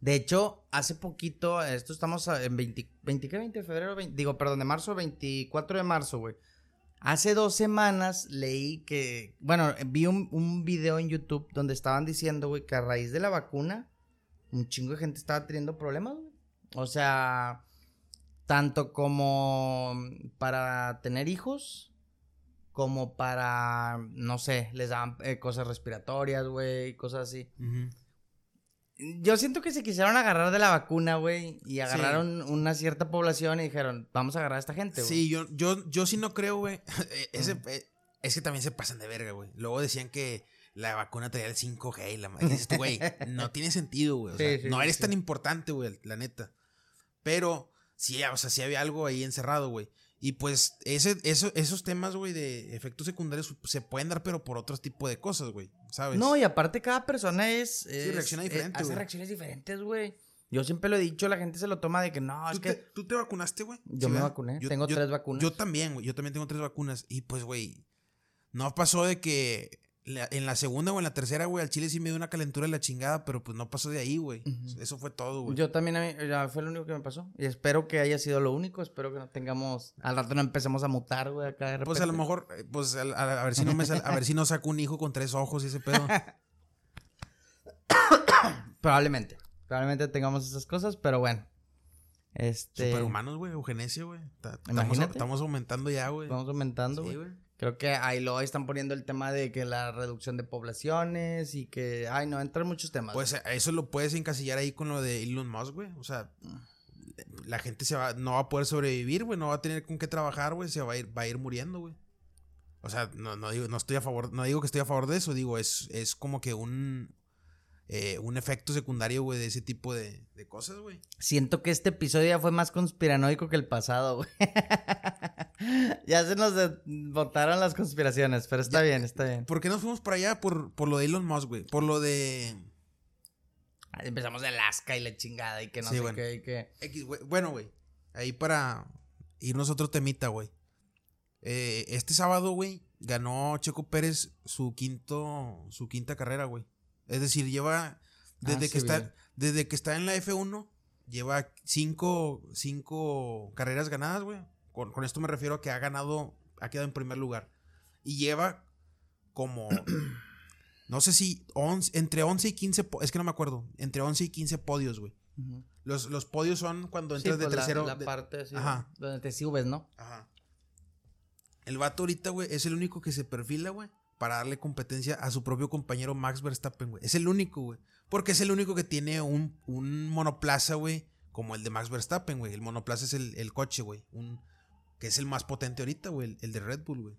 De hecho, hace poquito, esto estamos en 20, 20 ¿qué? 20 de febrero, 20 digo, perdón, de marzo, 24 de marzo, güey. Hace dos semanas leí que, bueno, vi un, un video en YouTube donde estaban diciendo, güey, que a raíz de la vacuna, un chingo de gente estaba teniendo problemas, güey. O sea, tanto como para tener hijos, como para, no sé, les daban eh, cosas respiratorias, güey, cosas así. Yo siento que se quisieron agarrar de la vacuna, güey, y agarraron una cierta población y dijeron, vamos a agarrar a esta gente, güey. sí, yo, yo, yo sí no creo, güey, [laughs] eh, es que también se pasan de verga, güey, luego decían que la vacuna traía el 5G y la madre, dices tú, güey, [laughs] no tiene sentido, güey, o sea, Sí, sí, no eres tan importante, güey, la neta, pero sí, o sea, sí había algo ahí encerrado, güey. Y pues ese, eso, esos temas, güey, de efectos secundarios se pueden dar, pero por otro tipo de cosas, güey. ¿Sabes? No, y aparte cada persona es... es- reacciona eh, diferente, hace reacciones diferentes, güey. Yo siempre lo he dicho, la gente se lo toma de que no, es ¿Tú, que... te, tú te vacunaste, güey? Yo me ¿verdad? vacuné, Yo- tengo yo- tres vacunas. Yo también, güey. Yo también tengo tres vacunas. Y pues, güey, no pasó de que la- en la segunda o en la tercera, güey, al chile sí me dio una calentura de la chingada, pero pues no pasó de ahí, güey. Eso fue todo, güey. Yo también, a mí, ya fue lo único que me pasó. Y espero que haya sido lo único. Espero que no tengamos. Al rato no empecemos a mutar, güey, acá de repente. Pues a lo mejor, eh, pues a, a- a ver si no me sal- a ver si no saco un hijo con tres ojos y ese pedo. [coughs] Probablemente. Probablemente tengamos esas cosas, pero bueno. Este. Superhumanos, güey, eugenesia, güey. Ta- Estamos, estamos aumentando ya, güey. Vamos aumentando, güey. Creo que ahí lo están poniendo el tema de que la reducción de poblaciones y que. Ay, no, entran muchos temas. Pues a eso lo puedes encasillar ahí con lo de Elon Musk, güey. O sea, la gente se va, no va a poder sobrevivir, güey. No va a tener con qué trabajar, güey. Se va a ir, va a ir muriendo, güey. O sea, no, no digo, no estoy a favor, no digo que estoy a favor de eso, digo, es, es como que un eh, un efecto secundario, güey, de ese tipo de, de cosas, güey. Siento que este episodio ya fue más conspiranoico que el pasado, güey. [laughs] ya se nos botaron las conspiraciones, pero está bien, está bien. ¿Por qué nos fuimos para allá? Por, por lo de Elon Musk, güey. Por lo de. Ahí Empezamos de Alaska y la chingada y que no Sí, sé bueno. qué y que... X, güey. Bueno, güey. Ahí para irnos a otro temita, güey. Eh, este sábado, güey, ganó Checo Pérez su quinto, su quinta carrera, güey. Es decir, lleva desde Ah, que sí, está, desde que está en la F1, lleva cinco, cinco carreras ganadas, güey. Con, con esto me refiero a que ha ganado, ha quedado en primer lugar. Y lleva como, [coughs] no sé si 11 entre 11 y 15, po- es que no me acuerdo, entre 11 y 15 podios, güey. Los, los podios son cuando Sí, entras de pues, la- tercero. La, de- parte así, Ajá. donde te subes, ¿no? Ajá. El vato ahorita, güey, es el único que se perfila, güey, para darle competencia a su propio compañero Max Verstappen, güey. Es el único, güey. Porque es el único que tiene un, un monoplaza, güey, como el de Max Verstappen, güey. El monoplaza es el, el coche, güey. Un, que es el más potente ahorita, güey. El, el de Red Bull, güey.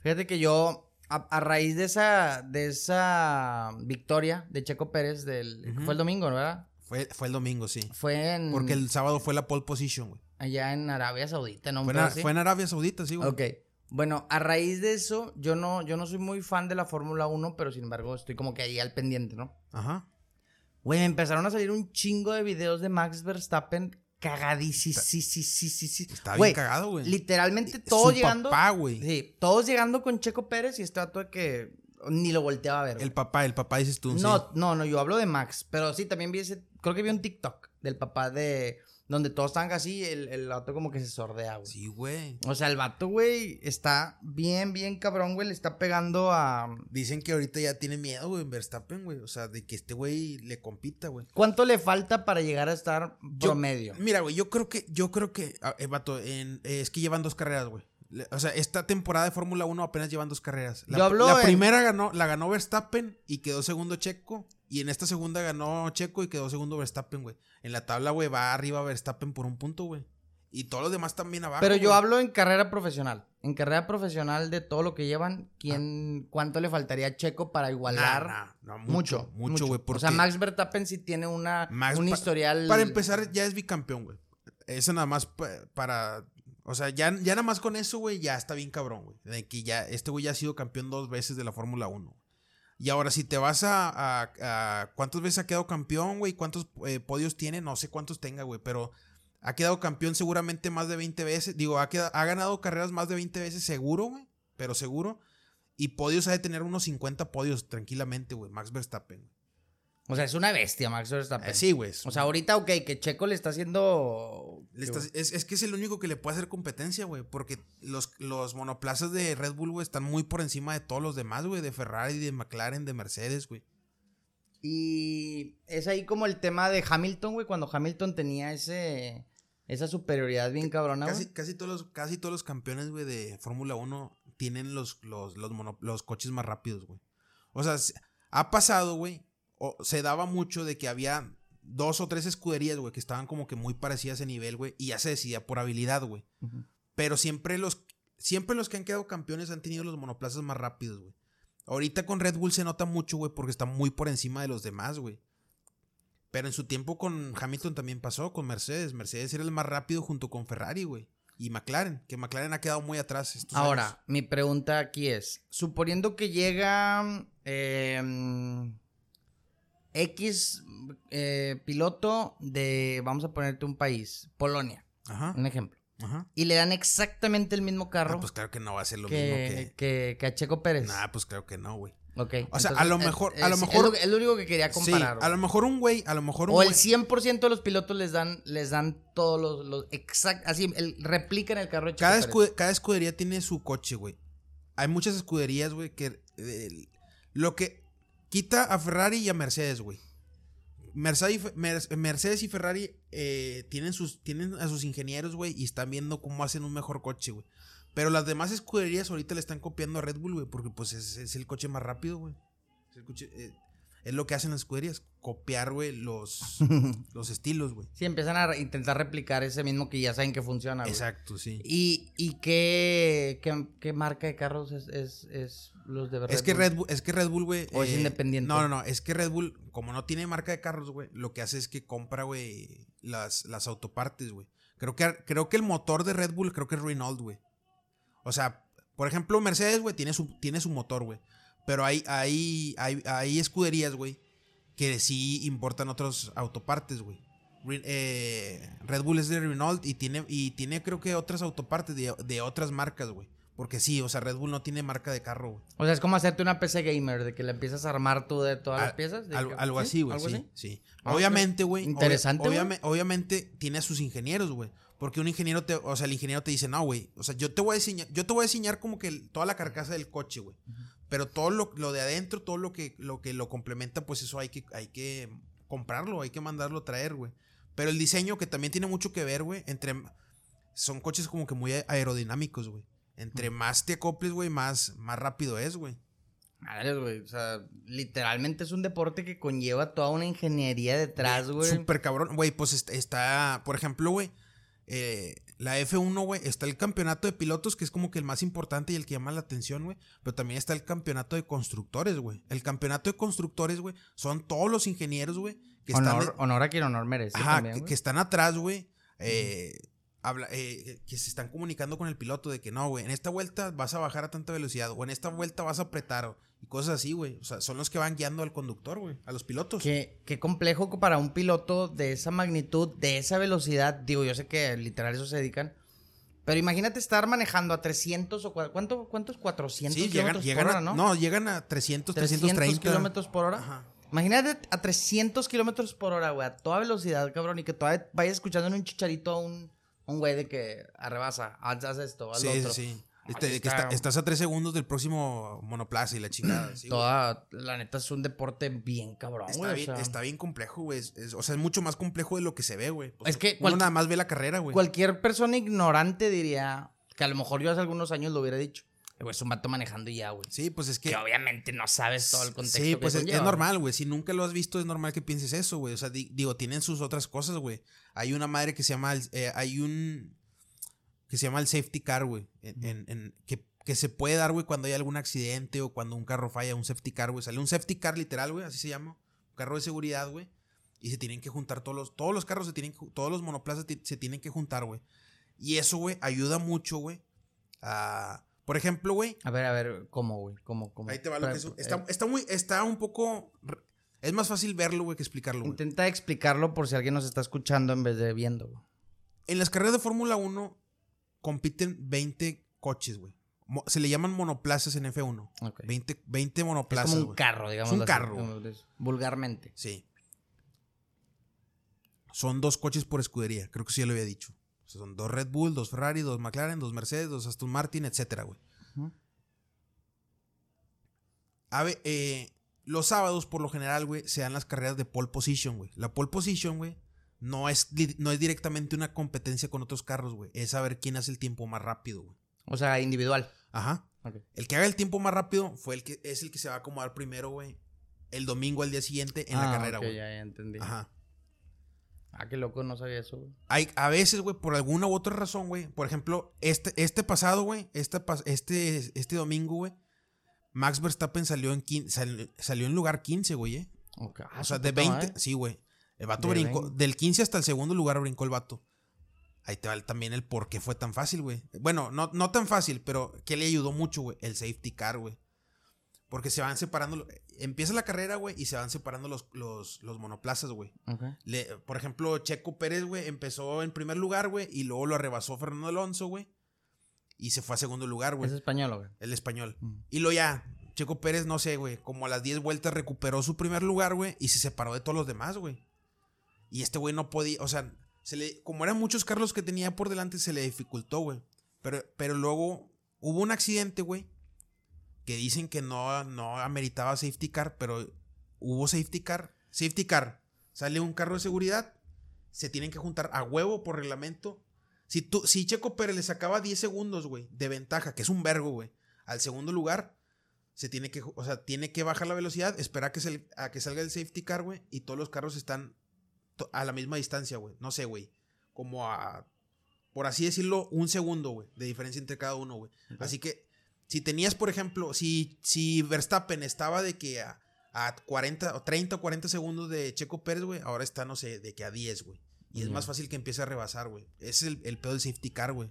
Fíjate que yo, a, a raíz de esa, de esa victoria de Checo Pérez, del, fue el domingo, ¿verdad? Fue, fue el domingo, sí. Fue en... Porque el sábado fue la pole position, güey. Allá en Arabia Saudita, ¿no? Fue, en fue en Arabia Saudita, sí, güey. Ok. Bueno, a raíz de eso, yo no, yo no soy muy fan de la Fórmula 1, pero sin embargo estoy como que ahí al pendiente, ¿no? Ajá. Güey, me empezaron a salir un chingo de videos de Max Verstappen cagadísimo. Está Güey, bien cagado, güey. Literalmente todos Su llegando. papá, güey. Sí, todos llegando con Checo Pérez y este dato de que ni lo volteaba a ver. El papá, el papá dices tú. sí. No, no, no, yo hablo de Max, pero sí, también vi ese, creo que vi un TikTok del papá de, donde todos están así, el, el vato como que se sordea, güey. Sí, güey. O sea, el vato, güey, está bien, bien cabrón, güey, le está pegando a... Dicen que ahorita ya tiene miedo, güey, en Verstappen, güey. O sea, de que este güey le compita, güey. ¿Cuánto le falta para llegar a estar Yo- promedio? Mira, güey, yo creo que, yo creo que, ah, eh, vato, en- eh, es que llevan dos carreras, güey. O sea, esta temporada de Fórmula 1 apenas llevan dos carreras. La, Yo hablo la en- primera ganó, la ganó Verstappen y quedó segundo Checo. Y en esta segunda ganó Checo y quedó segundo Verstappen, güey. En la tabla, güey, va arriba Verstappen por un punto, güey. Y todos los demás también abajo. Pero yo güey. hablo en carrera profesional. En carrera profesional de todo lo que llevan, ¿quién, ¿cuánto le faltaría a Checo para igualar? Nah, nah, no, mucho, Mucho, güey. O sea, Max Verstappen sí tiene una, Max un historial... Para empezar, ya es bicampeón, güey. Eso nada más pa- para. O sea, ya, ya nada más con eso, güey, ya está bien cabrón, güey. De que ya, este güey ya ha sido campeón dos veces de la Fórmula 1. Y ahora, si te vas a, a- ¿Cuántas veces ha quedado campeón, güey? ¿Cuántos eh, podios tiene? No sé cuántos tenga, güey, pero ha quedado campeón seguramente más de 20 veces. Digo, ha, ha ganado carreras más de 20 veces, seguro, güey. Pero seguro. Y podios ha de tener unos 50 podios tranquilamente, güey. Max Verstappen. O sea, es una bestia Max Verstappen. Eh, sí, güey. O sea, ahorita, ok, que Checo le está haciendo... Le es, es que es el único que le puede hacer competencia, güey. Porque los, los monoplazas de Red Bull, güey, están muy por encima de todos los demás, güey. De Ferrari, de McLaren, de Mercedes, güey. Y es ahí como el tema de Hamilton, güey, cuando Hamilton tenía ese... Esa superioridad bien cabrona, güey. Casi, todos los, casi todos los campeones, güey, de Fórmula 1 tienen los, los, los, mono- los coches más rápidos, güey. O sea, se- ha pasado, güey. O se daba mucho de que había dos o tres escuderías, güey, que estaban como que muy parecidas en nivel, güey. Y ya se decidía por habilidad, güey. Pero siempre los, siempre los que han quedado campeones han tenido los monoplazas más rápidos, güey. Ahorita con Red Bull se nota mucho, güey, porque está muy por encima de los demás, güey. Pero en su tiempo con Hamilton también pasó, con Mercedes. Mercedes era el más rápido junto con Ferrari, güey. Y McLaren, que McLaren ha quedado muy atrás estos Ahora, años. mi pregunta aquí es, suponiendo que llega eh, X eh, piloto de, vamos a ponerte un país, Polonia, Ajá, un ejemplo, ajá. y le dan exactamente el mismo Ah, carro pues claro que no va a ser lo que, mismo que... que, que a Checo Pérez. Nah, pues claro que no, güey. Ok, O sea, a lo eh, mejor- eh, a lo sí, mejor- Es lo, es lo único que quería Sí, comparar. a lo mejor un güey, a lo mejor un o el güey... 100% de los pilotos les dan, les dan todos los, los exact, así, el, replican el carro de Checo Cada, Pérez. escu- cada escudería tiene su coche, güey. Hay muchas escuderías, güey, que... eh, lo que quita a Ferrari y a Mercedes, güey. Mercedes y, Ferrari eh, tienen, sus, tienen a sus ingenieros, güey, y están viendo cómo hacen un mejor coche, güey. Pero las demás escuderías ahorita le están copiando a Red Bull, güey, porque pues es, es el coche más rápido, güey. Es el coche... eh, es lo que hacen las escuderías, copiar, güey, los, [laughs] los estilos, güey. Sí, empiezan a re- intentar replicar ese mismo que ya saben que funciona, güey. Exacto, sí. ¿Y, y qué, qué, qué marca de carros es, es, es los de es que Bull? Red Bull, es que Red Bull, güey. ¿O es independiente? No, no, no. Es que Red Bull, como no tiene marca de carros, güey, lo que hace es que compra, güey, las, las autopartes, güey. Creo que, creo que el motor de Red Bull, creo que es Renault, güey. O sea, por ejemplo, Mercedes, güey, tiene su, tiene su motor, güey. Pero hay, hay, hay, hay escuderías, güey, que sí importan otros autopartes, güey. Eh, Red Bull es de Renault y tiene, y tiene creo que otras autopartes de, de otras marcas, güey. Porque sí, o sea, Red Bull no tiene marca de carro, güey. O sea, es como hacerte una PC gamer, de que le empiezas a armar tú de todas las Al- piezas. de Algo, que- algo ¿sí? así, güey. ¿Algo Sí, así? sí. Ah, Obviamente, güey. obvia- Interesante, güey. obviame- obviamente tiene a sus ingenieros, güey. Porque un ingeniero te, o sea, el ingeniero te dice, no, güey. O sea, yo te voy a diseñar, yo te voy a diseñar como que toda la carcasa del coche, güey. Pero todo lo, lo de adentro, todo lo que, lo que lo complementa, pues eso hay que, hay que comprarlo, hay que mandarlo a traer, güey. Pero el diseño, que también tiene mucho que ver, güey, entre. Son coches como que muy aerodinámicos, güey. Entre más te acoples, güey, más, más rápido es, güey. Madre, güey. O sea, literalmente es un deporte que conlleva toda una ingeniería detrás, güey. Súper cabrón. Güey, pues est- está, por ejemplo, güey, eh, la F1, güey, está el campeonato de pilotos, que es como que el más importante y el que llama la atención, güey. Pero también está el campeonato de constructores, güey. El campeonato de constructores, güey, son todos los ingenieros, güey, que están, Honor, honor a quien honor merece. ajá, también, que, güey. que están atrás, güey. eh, habla- eh, que se están comunicando con el piloto de que no, güey, en esta vuelta vas a bajar a tanta velocidad o en esta vuelta vas a apretar y cosas así, güey. O sea, son los que van guiando al conductor, güey, a los pilotos. Qué, qué complejo para un piloto de esa magnitud, de esa velocidad. Digo, yo sé que literal eso se dedican. Pero imagínate estar manejando a 300 o ¿cuánto, ¿cuántos? 400 Sí, llegan, kilómetros llegan por a, hora, ¿no? ¿no? llegan a 300, 300 330 kilómetros por hora. Ajá. Imagínate a 300 kilómetros por hora, güey, a toda velocidad, cabrón, y que todavía vayas escuchando en un chicharito a un, un güey de que arrebasa, haz, haz esto, haz Sí, lo sí, otro. sí. Ay, Este, que está- estás a tres segundos del próximo monoplaza y la chingada. [clears throat] sí. Toda, la neta es un deporte bien cabrón, Está güey. o bien, sea, está bien complejo, güey. Es- es- o sea, es mucho más complejo de lo que se ve, güey. Pues, Es que uno nada más ve la carrera, güey. Cualquier persona ignorante diría que a lo mejor yo hace algunos años lo hubiera dicho. "Eh, Güey, es un vato manejando y ya, güey. Sí, pues es que. Que obviamente no sabes todo el contexto. Sí, que pues es, normal, güey. Si nunca lo has visto, es normal que pienses eso, güey. O sea, di- digo, tienen sus otras cosas, güey. Hay una madre que se llama. eh, hay un. Que se llama el safety car, güey. En, en- en- que, que se puede dar, güey, cuando hay algún accidente o cuando un carro falla, un safety car, güey. Sale un safety car literal, güey, así se llama. Un carro de seguridad, güey. Y se tienen que juntar todos los. Todos los carros se tienen que. Todos los monoplazas se tienen que juntar, güey. Y eso, güey, ayuda mucho, güey. A. Por ejemplo, güey, A ver, a ver, ¿cómo, güey? ¿Cómo, cómo? Ahí te va lo que es. Pero, Está, eh, está muy. Está un poco. Es más fácil verlo, güey, que explicarlo, güey. Intenta explicarlo por si alguien nos está escuchando en vez de viendo, güey. En las carreras de Fórmula 1 compiten 20 coches, güey. Mo- Se le llaman monoplazas en F1. Ok. 20, 20 Es monoplazas. como un güey. carro, digamos. un carro. Vulgarmente. Sí. Son dos coches por escudería. Creo que sí ya lo había dicho. O sea, son dos Red Bull, dos Ferrari, dos McLaren, dos Mercedes, dos Aston Martin, etcétera, güey. A ver, eh, los sábados, por lo general, güey, se dan las carreras de pole position, güey. La pole position, güey, no es, no es directamente una competencia con otros carros, güey. Es saber quién hace el tiempo más rápido, güey. O sea, individual. Ajá. El que haga el tiempo más rápido fue el que es el que se va a acomodar primero, güey. El domingo al día siguiente en la Ah, carrera, güey. ya, ya entendí. Ajá. Ah, qué loco, no sabía eso, güey. Hay, a veces, güey, por alguna u otra razón, güey. Por ejemplo, este, este pasado, güey, este, este, este domingo, güey, Max Verstappen salió en, quin- sal- salió en lugar 15, güey, ¿eh? Ok. Ah, O sea, de puta 20, madre. sí, güey. El vato De brincó. 20. Del 15 hasta el segundo lugar brincó el vato. Ahí te va también el por qué fue tan fácil, güey. Bueno, no, no tan fácil, pero que le ayudó mucho, güey. El safety car, güey. Porque se van separando. Empieza la carrera, güey, y se van separando los, los, los monoplazas, güey. Por ejemplo, Checo Pérez, güey, empezó en primer lugar, güey, y luego lo arrebasó Fernando Alonso, güey. Y se fue a segundo lugar, güey. Es español, güey. El español. Mm. Y lo ya, Checo Pérez, no sé, güey, como a las 10 vueltas recuperó su primer lugar, güey, y se separó de todos los demás, güey. Y este güey no podía, o sea, se le, como eran muchos carros que tenía por delante, se le dificultó, güey. Pero, pero luego hubo un accidente, güey, que dicen que no, no ameritaba safety car, pero hubo safety car. Safety car, sale un carro de seguridad, se tienen que juntar a huevo por reglamento. Si, tú, si Checo Pérez le sacaba 10 segundos, güey, de ventaja, que es un vergo, güey, al segundo lugar, se tiene que, o sea, tiene que bajar la velocidad, esperar a que, se, a que salga el safety car, güey, y todos los carros están a la misma distancia, güey. No sé, güey. Como a, por así decirlo, un segundo, güey, de diferencia entre cada uno, güey. Así que, si tenías, por ejemplo, si, si Verstappen estaba de que a, a 40 o 30 o 40 segundos de Checo Pérez, güey, ahora está, no sé, de que a 10, güey. Y es más fácil que empiece a rebasar, güey. Ese es el, el pedo del safety car, güey.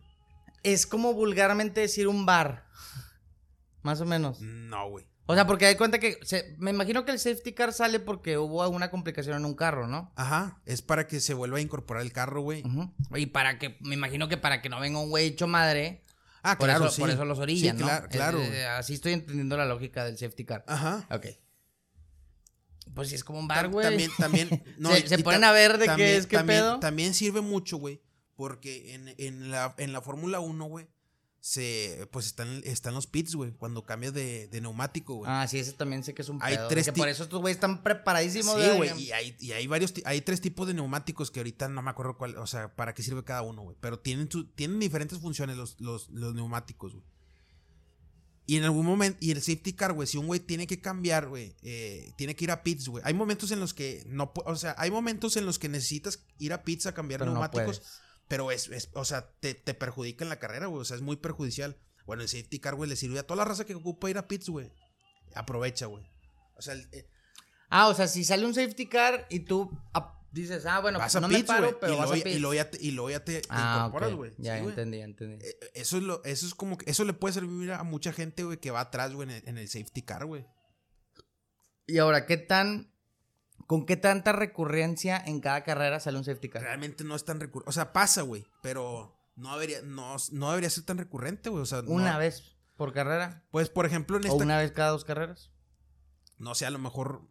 Es como vulgarmente decir un bar. [laughs] Más o menos. No, güey. O sea, porque hay cuenta que. se- me imagino que el safety car sale porque hubo alguna complicación en un carro, ¿no? Ajá, es para que se vuelva a incorporar el carro, güey. Ujú. Y para que. Me imagino que para que no venga un güey hecho madre. Ah, Por, claro, eso, sí. por eso los orillan, Sí, ¿no? claro, Eh, claro. eh, así estoy entendiendo la lógica del safety car. Ajá. Ok. Pues sí, es como un bar, güey. También, también. [laughs] no, Se- se ponen a ver de qué es, qué también- pedo. También sirve mucho, güey. Porque en, en la, en la Fórmula 1, güey, se, pues están, están los pits, güey. Cuando cambias de, de neumático, güey. Ah, sí, ese también sé que es un Hay pedo. tres que por eso estos güeyes están preparadísimos. Sí, güey, y hay, y hay varios, hay tres tipos de neumáticos que ahorita no me acuerdo cuál, o sea, para qué sirve cada uno, güey. Pero tienen, su- tienen diferentes funciones los, los, los neumáticos, güey. Y en algún momento, y el safety car, güey, si un güey tiene que cambiar, güey, eh, tiene que ir a pits, güey. Hay momentos en los que no, o sea, hay momentos en los que necesitas ir a pits a cambiar Pero neumáticos, pero es, es- o sea, te, te perjudica en la carrera, güey, o sea, es muy perjudicial. Bueno, el safety car, güey, le sirve a toda la raza que ocupa ir a pits, güey. Aprovecha, güey. O sea, el- eh, Ah, o sea, si sale un safety car y tú dices, ah, bueno, vas pues a no pits, me paro, pero y vas a pits. y luego ya te, y luego ya te, te ah, incorporas, güey. Ya Sí, entendí, entendí. Eh, Eso es lo, eso es como que, eso le puede servir a mucha gente, güey, que va atrás, güey, en el, en el safety car, güey. Y ahora, ¿qué tan, con qué tanta recurrencia en cada carrera sale un safety car? Realmente no es tan recurrente. O sea, pasa, güey, pero no debería, no, no debería ser tan recurrente, güey. O sea, no- ¿Una vez por carrera? Pues, por ejemplo, en ¿O esta, una vez cada dos carreras? no sé, a lo mejor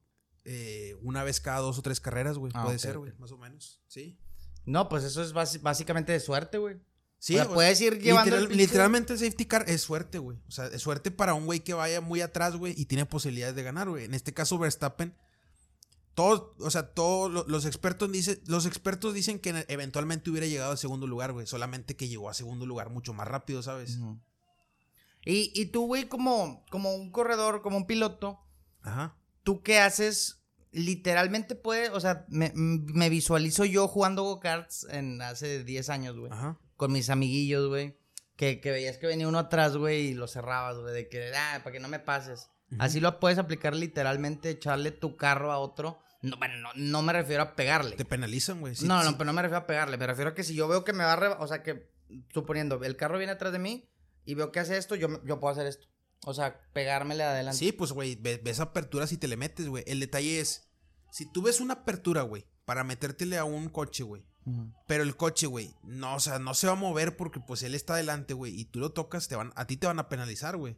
eh, una vez cada dos o tres carreras, güey. Ah, puede ser, güey, más o menos. Sí. No, pues eso es básicamente de suerte, güey. Sí, o sea, puedes ir llevando literal- el pinche- literalmente el safety car es suerte, güey. O sea, es suerte para un güey que vaya muy atrás, güey, y tiene posibilidades de ganar, güey. En este caso, Verstappen. Todos, o sea, todos lo- los expertos dicen, los expertos dicen que eventualmente hubiera llegado al segundo lugar, güey. Solamente que llegó a segundo lugar mucho más rápido, ¿sabes? Y, y tú, güey, como, como un corredor, como un piloto, Ajá. ¿Tú qué haces? Literalmente puedes, o sea, me, me visualizo yo jugando go-karts en hace 10 años, güey. Ajá. Con mis amiguillos, güey. Que, que veías que venía uno atrás, güey, y lo cerrabas, güey, de que, ah, para que no me pases. Así lo puedes aplicar literalmente, echarle tu carro a otro. No, bueno, no, no me refiero a pegarle. Te penalizan, güey. Sí, no, no, sí. pero no me refiero a pegarle. Me refiero a que si yo veo que me va a reba- O sea, que suponiendo, el carro viene atrás de mí y veo que hace esto, yo, yo puedo hacer esto. O sea, pegármele adelante. Sí, pues, güey, ve- ves aperturas y te le metes, güey. El detalle es, si tú ves una apertura, güey, para metértele a un coche, güey. Pero el coche, güey, no, o sea, no se va a mover porque pues él está adelante, güey, y tú lo tocas, te van, a ti te van a penalizar, güey.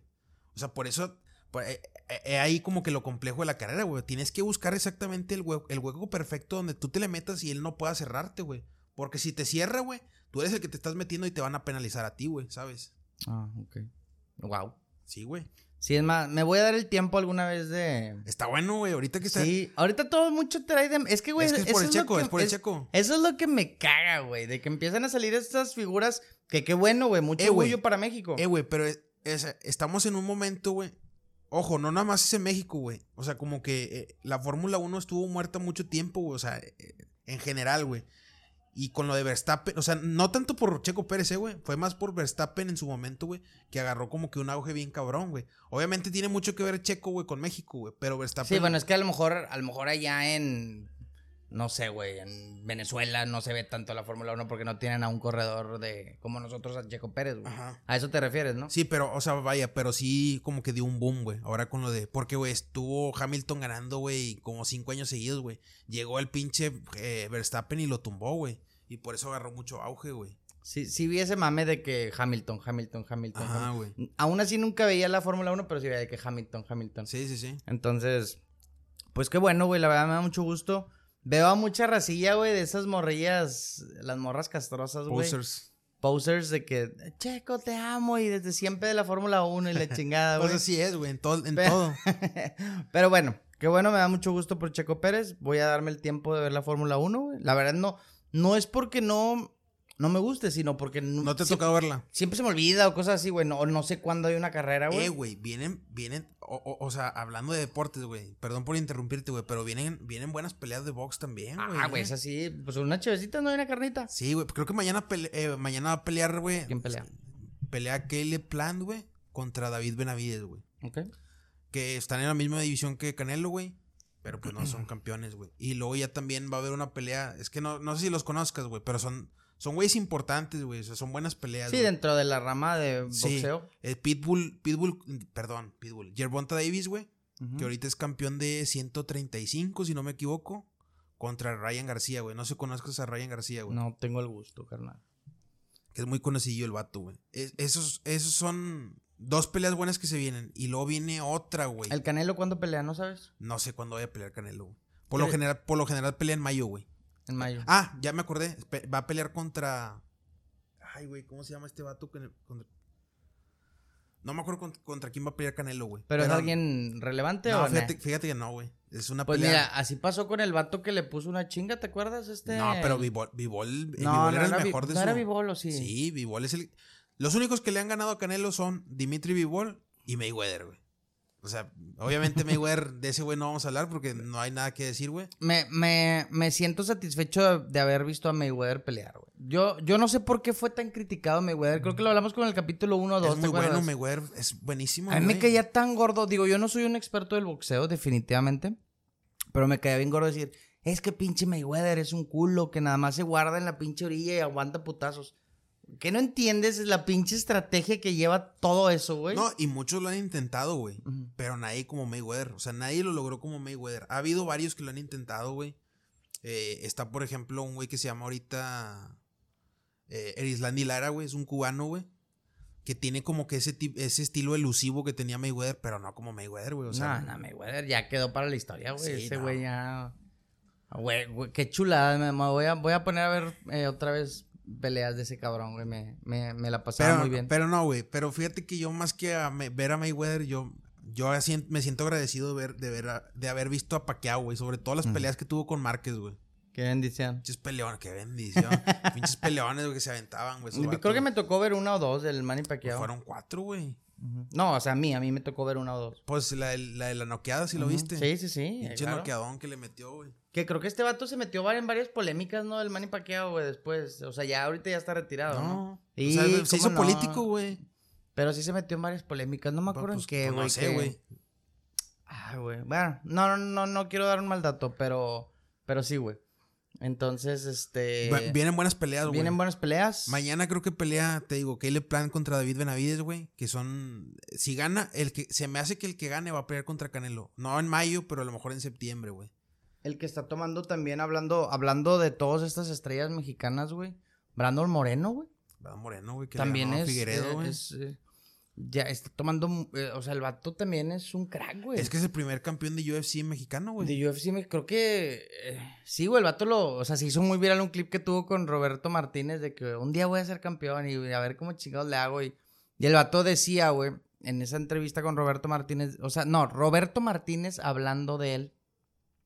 O sea, por eso, por- eh, eh, eh, ahí como que lo complejo de la carrera, güey. Tienes que buscar exactamente el hueco, el hueco perfecto donde tú te le metas y él no pueda cerrarte, güey. Porque si te cierra, güey, tú eres el que te estás metiendo y te van a penalizar a ti, güey, ¿sabes? Ah, ok. Wow. Sí, güey. Sí, es más, me voy a dar el tiempo alguna vez de. Está bueno, güey, ahorita que está... Sí, ahorita todo mucho trae de. Es que, güey. es que es eso por el checo, que- es por el checo. Eso es lo que me caga, güey. De que empiezan a salir estas figuras. Que qué bueno, güey. Mucho Eh, orgullo para México. Eh, güey, pero es- es- estamos en un momento, güey. Ojo, no nada más es en México, güey. O sea, como que eh, la Fórmula 1 estuvo muerta mucho tiempo, güey. O sea, eh, en general, güey. Y con lo de Verstappen, o sea, no tanto por Checo Pérez, eh, güey. Fue más por Verstappen en su momento, güey. Que agarró como que un auge bien cabrón, güey. Obviamente tiene mucho que ver Checo, güey, con México, güey. Pero Verstappen. Sí, bueno, es que a lo mejor, a lo mejor allá en. No sé, güey. En Venezuela no se ve tanto la Fórmula 1 porque no tienen a un corredor de. Como nosotros a Checo Pérez, güey. Ajá. A eso te refieres, ¿no? Sí, pero, o sea, vaya, pero sí como que dio un boom, güey. Ahora con lo de. Porque, güey, estuvo Hamilton ganando, güey, como cinco años seguidos, güey. Llegó el pinche eh, Verstappen y lo tumbó, güey. Y por eso agarró mucho auge, güey. Sí, sí vi ese mame de que Hamilton, Hamilton, Hamilton. Ajá, güey. Aún así nunca veía la Fórmula 1, pero sí veía de que Hamilton, Hamilton. Sí, sí, sí. Entonces, pues qué bueno, güey. La verdad me da mucho gusto. Veo a mucha racilla, güey, de esas morrillas, las morras castrosas, güey. Posers. Posers de que, Checo, te amo, y desde siempre de la Fórmula 1 y la [laughs] chingada, O güey. sea, sí es, güey, en, todo en Pe- todo. Pero bueno, qué bueno, me da mucho gusto por Checo Pérez. Voy a darme el tiempo de ver la Fórmula 1, güey. La verdad no, no es porque no, no me guste, sino porque No te ha tocado verla. siempre se me olvida o cosas así, güey. No, no sé cuándo hay una carrera, güey. Eh, güey, vienen, vienen, o, o- o sea, hablando de deportes, güey, perdón por interrumpirte, güey, pero vienen, vienen buenas peleas de box también, güey. ah, güey, es así. Pues una chevecita, no hay una carnita. Sí, güey, creo que mañana, pele- eh, mañana va a pelear, güey. ¿Quién pelea? Pelea Caleb Plant, güey, contra David Benavides, güey. Ok. Que están en la misma división que Canelo, güey. Pero pues no son campeones, güey. Y luego ya también va a haber una pelea. Es que no, no sé si los conozcas, güey. Pero son, son güeyes importantes, güey. O sea, son buenas peleas. Sí, dentro de la rama de Sí. boxeo. Eh, Pitbull, Pitbull, perdón, Pitbull. Gervonta Davis, güey. Que ahorita es campeón de 135, si no me equivoco. Contra Ryan García, güey. No sé si conozcas a Ryan García, güey. No tengo el gusto, carnal. Que es muy conocido el vato, güey. Es- esos, esos son dos peleas buenas que se vienen. Y luego viene otra, güey. ¿El Canelo cuándo pelea, no sabes? No sé cuándo vaya a pelear Canelo, güey. Por lo, ¿Qué- general, por lo general pelea en mayo, güey. En mayo. Ah, ya me acordé. Va a pelear contra. Ay, güey, ¿cómo se llama este vato? Con- contra- No me acuerdo con- contra quién va a pelear Canelo, güey. ¿Pero es alguien relevante No, o fíjate, no? fíjate que no, güey. Es una Pues pelea. mira, así pasó con el vato que le puso una chinga, ¿te acuerdas? Este... No, pero eh, No, no era el era, mejor de no su. era Vivol, ¿o sí? Sí, Vivol es el. Los únicos que le han ganado a Canelo son Dimitri Vivol y Mayweather, güey. O sea, obviamente Mayweather, [laughs] de ese güey no vamos a hablar porque no hay nada que decir, güey. Me, me, me siento satisfecho de, de haber visto a Mayweather pelear, güey. Yo, yo no sé por qué fue tan criticado Mayweather. Creo que lo hablamos con el capítulo 1 o 2, Es ¿te muy bueno, acuerdas? Mayweather es buenísimo. A mí me caía tan gordo. Digo, yo no soy un experto del boxeo, definitivamente. Pero me caía bien gordo decir, es que pinche Mayweather es un culo que nada más se guarda en la pinche orilla y aguanta putazos. ¿Qué no entiendes? Es la pinche estrategia que lleva todo eso, güey. No, y muchos lo han intentado, güey. Pero nadie como Mayweather. O sea, nadie lo logró como Mayweather. Ha habido varios que lo han intentado, güey. Eh, está, por ejemplo, un güey que se llama ahorita eh, Erislandi Lara, güey. Es un cubano, güey. Que tiene como que ese, ese estilo elusivo que tenía Mayweather, pero no como Mayweather, güey. O sea, no, no, Mayweather ya quedó para la historia, güey. Sí, Ese no. güey ya. Güey, qué chulada. Me, me voy, a, voy a poner a ver eh, otra vez peleas de ese cabrón, güey. Me, me, me la pasaba pero, muy bien. pero no, güey. Pero fíjate que yo más que a me- ver a Mayweather, yo, yo así me siento agradecido de, ver, de, ver a- de haber visto a Pacquiao, güey. Sobre todo las peleas que tuvo con Márquez, güey. Qué bendición. Pinches peleones, qué bendición. [laughs] Pinches peleones, güey, que se aventaban, güey. Creo que me tocó ver una o dos del Manny Pues Pacquiao. fueron cuatro, güey. No, o sea, a mí, a mí me tocó ver una o dos. Pues la, de- la de la noqueada, si lo Ujú. viste. Sí, sí, sí. Pinche claro. noqueadón que le metió, güey. Que creo que este vato se metió en varias polémicas, ¿no? El Manny Pacquiao, güey, después. O sea, ya ahorita ya está retirado, ¿no? No. Sí, o sea, se ¿cómo hizo no? político, güey. Pero sí se metió en varias polémicas. No me acuerdo Pues, en qué, pues, güey. No sé, que- güey. Ah, güey. Bueno, no, no, no, no quiero dar un mal dato, pero, pero sí, güey. Entonces, este. Va- Vienen buenas peleas, güey. Vienen buenas peleas. Mañana creo que pelea, te digo, Caleb Plan contra David Benavides, güey. Que son. Si gana, el que. Se me hace que el que gane va a pelear contra Canelo. No en mayo, pero a lo mejor en septiembre, güey. El que está tomando también, hablando, hablando de todas estas estrellas mexicanas, güey. Brandon Moreno, güey. Va Moreno, güey. Que También le ganó a es. Figueredo, eh, güey. es, eh, ya está tomando. eh, o sea, el vato también es un crack, güey. Es que es el primer campeón de UFC mexicano, güey. De UFC, creo que. eh, sí, güey, el vato lo. O sea, se hizo muy viral un clip que tuvo con Roberto Martínez de que un día voy a ser campeón y a ver cómo chingados le hago. Y, y el vato decía, güey, en esa entrevista con Roberto Martínez. O sea, no, Roberto Martínez hablando de él,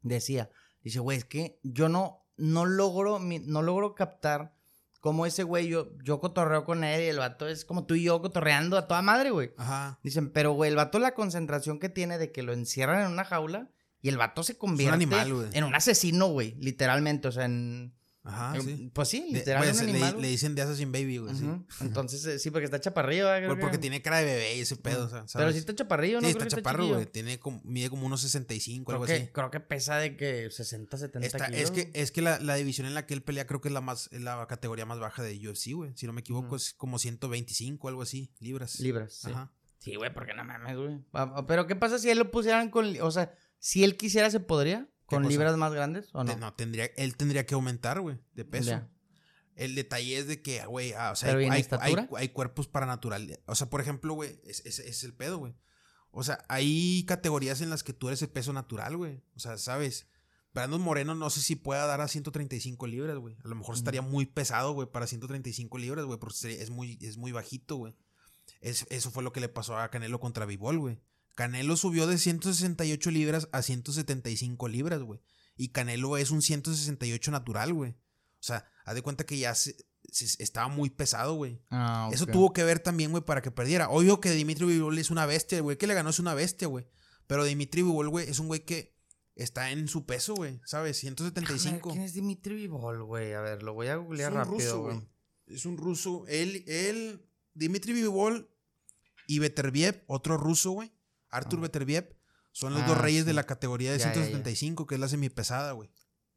decía: Dice, güey, es que yo no, no logro, mi- no logro captar cómo ese güey, yo, yo cotorreo con él y el vato es como tú y yo cotorreando a toda madre, güey. Ajá. Dicen, pero güey, el vato la concentración que tiene de que lo encierran en una jaula y el vato se convierte animal, güey. en un asesino, güey, literalmente, o sea, en... Ajá, Ah, sí. Pues sí, literalmente pues, le, animal. le güey. dicen de Assassin Baby, güey. sí. [laughs] Entonces, eh, sí, porque está chaparrillo. Creo Por- porque que- tiene cara de bebé y ese pedo, o sea, Pero sí está chaparrillo, ¿no? Sí, está chaparro, güey. Tiene como, mide como unos 65, Creo algo que, así. creo que pesa de que 60, 70 Está- kilos. es que, es que la, la división en la que él pelea creo que es la más es la categoría más baja de UFC, güey. Si no me equivoco, es como 125, algo así, libras. Libras, sí. Ajá. Sí, güey, porque no mames, güey. Pero ¿qué pasa si él lo pusieran con... O sea, si él quisiera, ¿se podría? ¿Con cosa? libras más grandes o no? No, tendría, él tendría que aumentar, güey, de peso. Ya. El detalle es de que, güey, ah, o sea, ¿Pero hay, hay- hay- hay cuerpos para natural. O sea, por ejemplo, güey, es, es- es el pedo, güey. O sea, hay categorías en las que tú eres el peso natural, güey. O sea, ¿sabes? Brandon Moreno no sé si pueda dar a 135 libras, güey. A lo mejor estaría muy pesado, güey, para 135 libras, güey, porque es muy, es muy bajito, güey. Es- eso fue lo que le pasó a Canelo contra Bivol, güey. Canelo subió de 168 libras a 175 libras, güey. Y Canelo es un 168 natural, güey. O sea, haz de cuenta que ya se- se- estaba muy pesado, güey. Ah, Eso tuvo que ver también, güey, para que perdiera. Obvio que Dimitri Vivol es una bestia, güey. Que le ganó es una bestia, güey. Pero Dimitri Vivol, güey, es un güey que está en su peso, güey. ¿Sabes? Déjame ver, 175. ¿Quién es Dimitri Vivol, güey? A ver, lo voy a Es googlear un rápido, ruso, güey. Es un ruso. Él, él, Dimitri Vivol y Beterbiev, otro ruso, güey. Artur Ah. Beterbiev, son los Ah, dos reyes sí. de la categoría de Ya, ya, ya. 175, que es la semipesada, güey.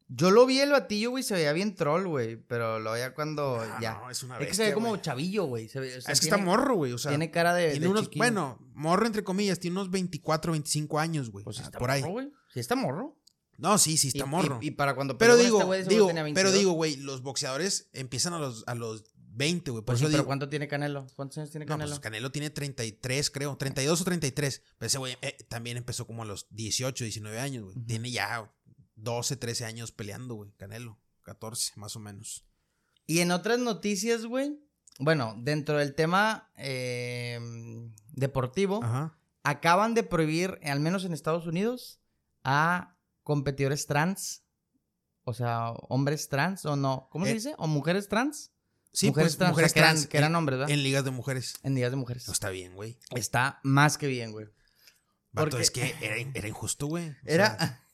Yo lo vi el batillo, güey, se veía bien troll, güey. Pero lo veía cuando Ah, ya. no, es una es que se bestia, ve como chavillo, güey. o sea, es que tiene- está morro, güey. O sea, tiene cara de. tiene de unos, chiquillo. bueno, morro entre comillas, tiene unos 24, 25 años, güey. pues Ah, está por ahí. morro, güey. Sí está morro. No, sí, sí está y- morro. Y, para cuando pero con digo, este güey digo, pero 22. digo, güey, los boxeadores empiezan a los, a los 20, güey. Por Pues sí, eso pero digo, ¿cuánto tiene Canelo? ¿Cuántos años tiene no, Canelo? pues Canelo tiene 33, creo, 32 o 33. Pero ese güey eh, también empezó como a los 18, 19 años, güey. Tiene ya 12, 13 años peleando, güey, Canelo. 14, más o menos. Y en otras noticias, güey. Bueno, dentro del tema eh, deportivo, Ajá. acaban de prohibir, al menos en Estados Unidos, a competidores trans. O sea, hombres trans o no. ¿Cómo se Eh, dice? ¿O mujeres trans? Sí, mujeres pues, trans, mujeres que, eran, trans que eran hombres, ¿verdad? en ligas de mujeres. En días de mujeres. No está bien, güey. Está más que bien, güey. Vato, Porque- es que era, era injusto, güey. O Era. sea, [laughs]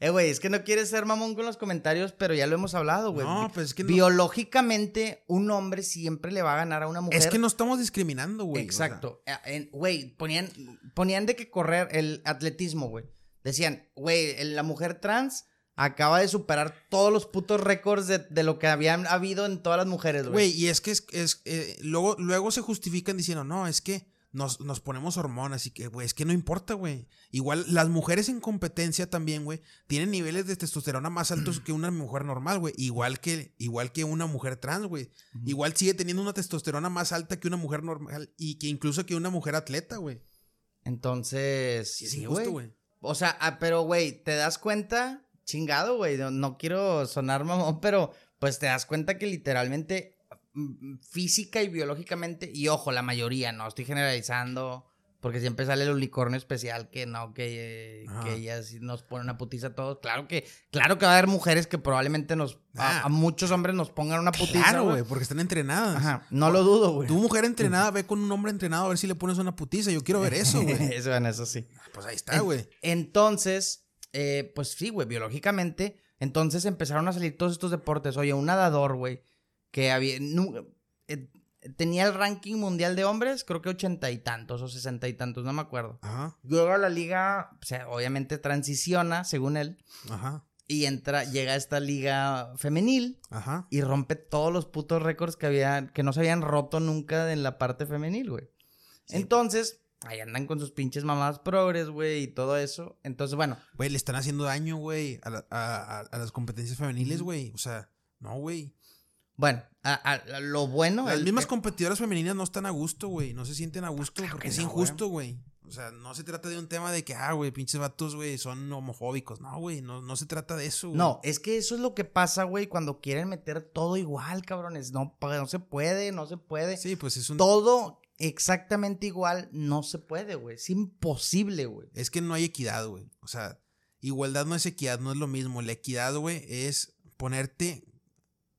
Eh, güey, es que no quieres ser mamón con los comentarios, pero ya lo hemos hablado, güey. no, pues es que no, Biológicamente, un hombre siempre le va a ganar a una mujer. es que no estamos discriminando, güey. o sea, Exacto. Eh, Güey, ponían, ponían de que correr el atletismo, güey. Decían, güey, la mujer trans acaba de superar todos los putos récords de, de lo que habían habido en todas las mujeres, güey. Güey, y es que es, es, eh, luego, luego se justifican diciendo, no, es que nos, nos ponemos hormonas y que, güey, es que no importa, güey. Igual las mujeres en competencia también, güey, tienen niveles de testosterona más altos [clears throat] que una mujer normal, güey. Igual que, igual que una mujer trans, güey. Igual sigue teniendo una testosterona más alta que una mujer normal y que incluso que una mujer atleta, güey. Entonces, Sí, es sí, injusto, güey. güey. O sea, ah, pero, güey, ¿te das cuenta? Chingado, güey. No, no quiero sonar mamón, pero pues te das cuenta que literalmente mm, física y biológicamente, y ojo, la mayoría, no estoy generalizando, porque siempre sale el unicornio especial que no, que, eh, que ellas nos ponen una putiza a todos. Claro que, claro que va a haber mujeres que probablemente nos, a, Ah. a muchos hombres nos pongan una putiza. Claro, güey, porque están entrenadas. Ajá, no lo dudo, güey. Tu mujer entrenada ve con un hombre entrenado a ver si le pones una putiza. Yo quiero ver eso, güey. [laughs] eso, eso sí. Pues ahí está, güey. Entonces, eh, pues sí, güey, biológicamente. Entonces empezaron a salir todos estos deportes. Oye, un nadador, güey, que había. eh, tenía el ranking mundial de hombres, creo que ochenta y tantos o sesenta y tantos, no me acuerdo. Ajá, a la liga, o sea, obviamente transiciona, según él, ajá, y entra, llega a esta liga femenil ajá. y rompe todos los putos récords que había, que no se habían roto nunca en la parte femenil, güey. Sí. Entonces, ahí andan con sus pinches mamadas progres, güey, y todo eso. Entonces, bueno, Güey, le están haciendo daño, güey, a, la- a- a- las competencias femeniles, güey. O sea, no, güey. Bueno, a- lo bueno. Las mismas competidoras femeninas no están a gusto, güey. No se sienten a gusto Claro porque que es no, injusto, güey. O sea, no se trata de un tema de que, ah, güey, pinches vatos, güey, son homofóbicos. No, güey, no, no se trata de eso, güey. No, es que eso es lo que pasa, güey, cuando quieren meter todo igual, cabrones. No, no se puede, no se puede. Sí, pues es un... Todo exactamente igual no se puede, güey. Es imposible, güey. Es que no hay equidad, güey. O sea, igualdad no es equidad, no es lo mismo. La equidad, güey, es ponerte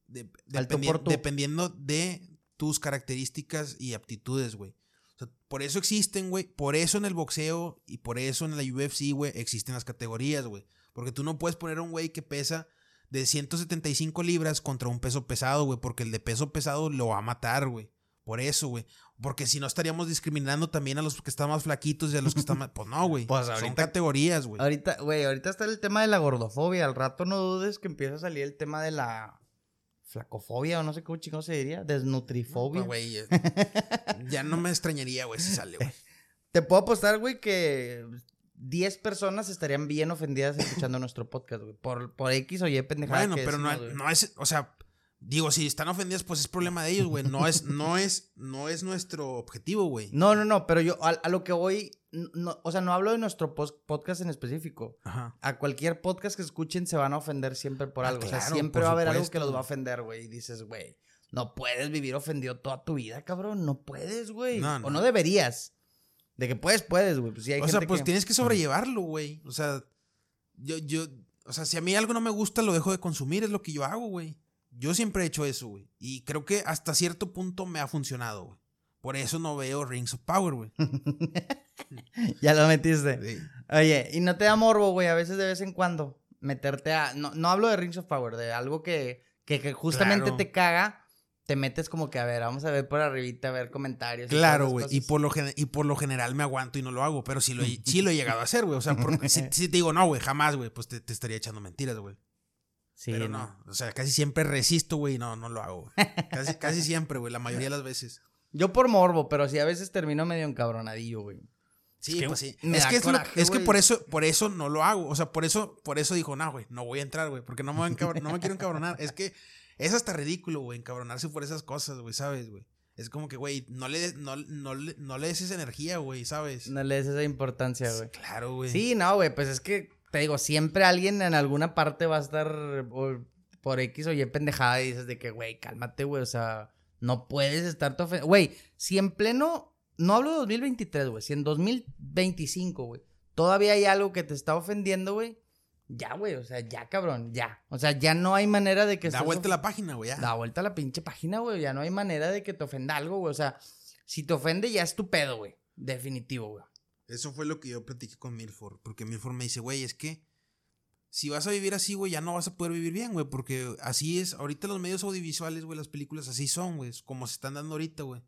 de- dependi- dependiendo de tus características y aptitudes, güey. O sea, por eso existen, güey. Por eso en el boxeo y por eso en la UFC, güey, existen las categorías, güey. Porque tú no puedes poner a un güey que pesa de 175 libras contra un peso pesado, güey. Porque el de peso pesado lo va a matar, güey. Por eso, güey. Porque si no estaríamos discriminando también a los que están más flaquitos y a los que están más. Pues no, güey. [laughs] Pues Son ahorita- categorías, güey. Ahorita, güey, ahorita está el tema de la gordofobia. Al rato no dudes que empieza a salir el tema de la flacofobia o no sé cómo chingo se diría. Desnutrifobia. Pues, güey. [laughs] ya no me extrañaría, güey, si sale, güey. Te puedo apostar, güey, que 10 personas estarían bien ofendidas escuchando [laughs] nuestro podcast, güey. Por, por X o Y pendejada. Bueno, que pero no, decimos, no es. O sea, digo, si están ofendidas, pues es problema de ellos, güey. No es, no es, no es nuestro objetivo, güey. No, no, no, pero yo a, a lo que voy, no, o sea, no hablo de nuestro podcast en específico. Ajá. A cualquier podcast que escuchen se van a ofender siempre por Ah, algo. o sea, siempre va a haber algo que los va a ofender, güey. Y dices, güey, no puedes vivir ofendido toda tu vida, cabrón. No puedes, güey. No, O no. deberías. De que puedes, puedes, güey. Pues sí hay o sea, pues que- tienes que sobrellevarlo, güey. O sea, yo, yo, o sea, si a mí algo no me gusta, lo dejo de consumir, es lo que yo hago, güey. Yo siempre he hecho eso, güey. Y creo que hasta cierto punto me ha funcionado, güey. Por eso no veo Rings of Power, güey. [laughs] ya lo metiste. Oye, ¿y no te da morbo, güey? A veces de vez en cuando meterte a... No, no hablo de Rings of Power, de algo que, que, justamente te caga te metes como que, a ver, vamos a ver por arribita, a ver comentarios. Claro, güey. Y, por lo y por lo general me aguanto y no lo hago, pero sí lo, sí lo he llegado a hacer, güey. O sea, [laughs] si, te digo no, güey, jamás, güey, pues te, estaría echando mentiras, güey. Sí, pero no. O sea, casi siempre resisto, güey, no, no lo hago. Casi, [laughs] casi siempre, güey, la mayoría de las veces. Yo por morbo, pero sí a veces termino medio encabronadillo, güey. Sí, pues sí. Es que, es, que por eso, por eso no lo hago. O sea, por eso, por eso dijo, no, güey, no voy a entrar, güey, porque no me, no me quiero encabronar. Es que es hasta ridículo, güey, encabronarse por esas cosas, güey, ¿sabes, güey? Es como que, güey, no le, no, no, no le des esa energía, güey, ¿sabes? No le des esa importancia, güey. Claro, güey. Sí, no, güey, pues es que, te digo, siempre alguien en alguna parte va a estar por, X o Y pendejada y dices de que, güey, cálmate, güey, o sea, no puedes estar ofendiendo. Güey, si en pleno, no hablo de 2023, güey, si en 2025, güey, todavía hay algo que te está ofendiendo, güey, ya, güey, o sea, ya, cabrón, ya. O sea, ya no hay manera de que... Da vuelta la página, güey, ya. Da vuelta la pinche página, güey, ya no hay manera de que te ofenda algo, güey. O sea, si te ofende ya es tu pedo, güey. Definitivo, güey. Eso fue lo que yo platiqué con Milford, porque Milford me dice, güey, es que si vas a vivir así, güey, ya no vas a poder vivir bien, güey, porque así es, ahorita los medios audiovisuales, güey, las películas así son, güey, como se están dando ahorita, güey.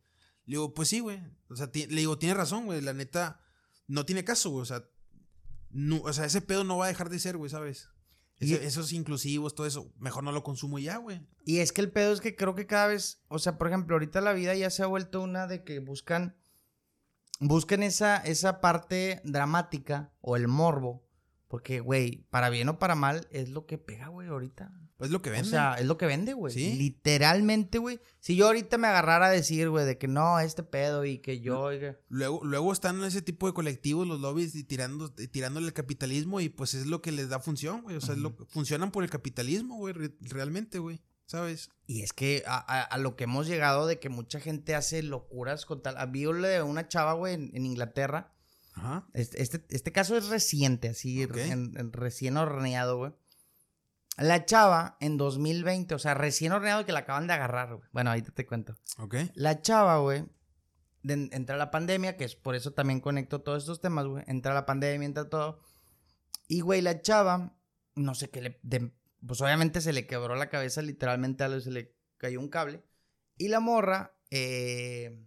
Le digo, pues sí, güey. O sea, le digo, tiene razón, güey, la neta, no tiene caso, güey, o sea, no, o sea, ese pedo no va a dejar de ser, güey, ¿sabes? esos inclusivos, todo eso, mejor no lo consumo ya, güey. Y es que el pedo es que creo que cada vez, o sea, por ejemplo, ahorita la vida ya se ha vuelto una de que buscan, buscan esa, esa parte dramática o el morbo porque, güey, para bien o para mal, es lo que pega, güey, ahorita. Es lo que vende. O sea, es lo que vende, güey. ¿Sí? Literalmente, güey. Si yo ahorita me agarrara a decir, güey, de que no, este pedo y que yo. Luego, luego están ese tipo de colectivos, los lobbies, y tirando, tirándole el capitalismo, y pues es lo que les da función, güey. O sea, lo, funcionan por el capitalismo, güey, realmente, güey. ¿Sabes? Y es que a, lo que hemos llegado de que mucha gente hace locuras con tal. Había una chava, güey, en Inglaterra este, este, este, caso es reciente, así, recién horneado, güey. La chava en 2020, o sea, recién horneado que la acaban de agarrar, güey. Bueno, ahorita te cuento. Ok. La chava, güey, entra la pandemia, que es por eso también conecto todos estos temas, güey. Entra la pandemia, entra todo. Y, güey, la chava, no sé qué le. Pues obviamente se le quebró la cabeza, literalmente a se le cayó un cable. Y la morra, eh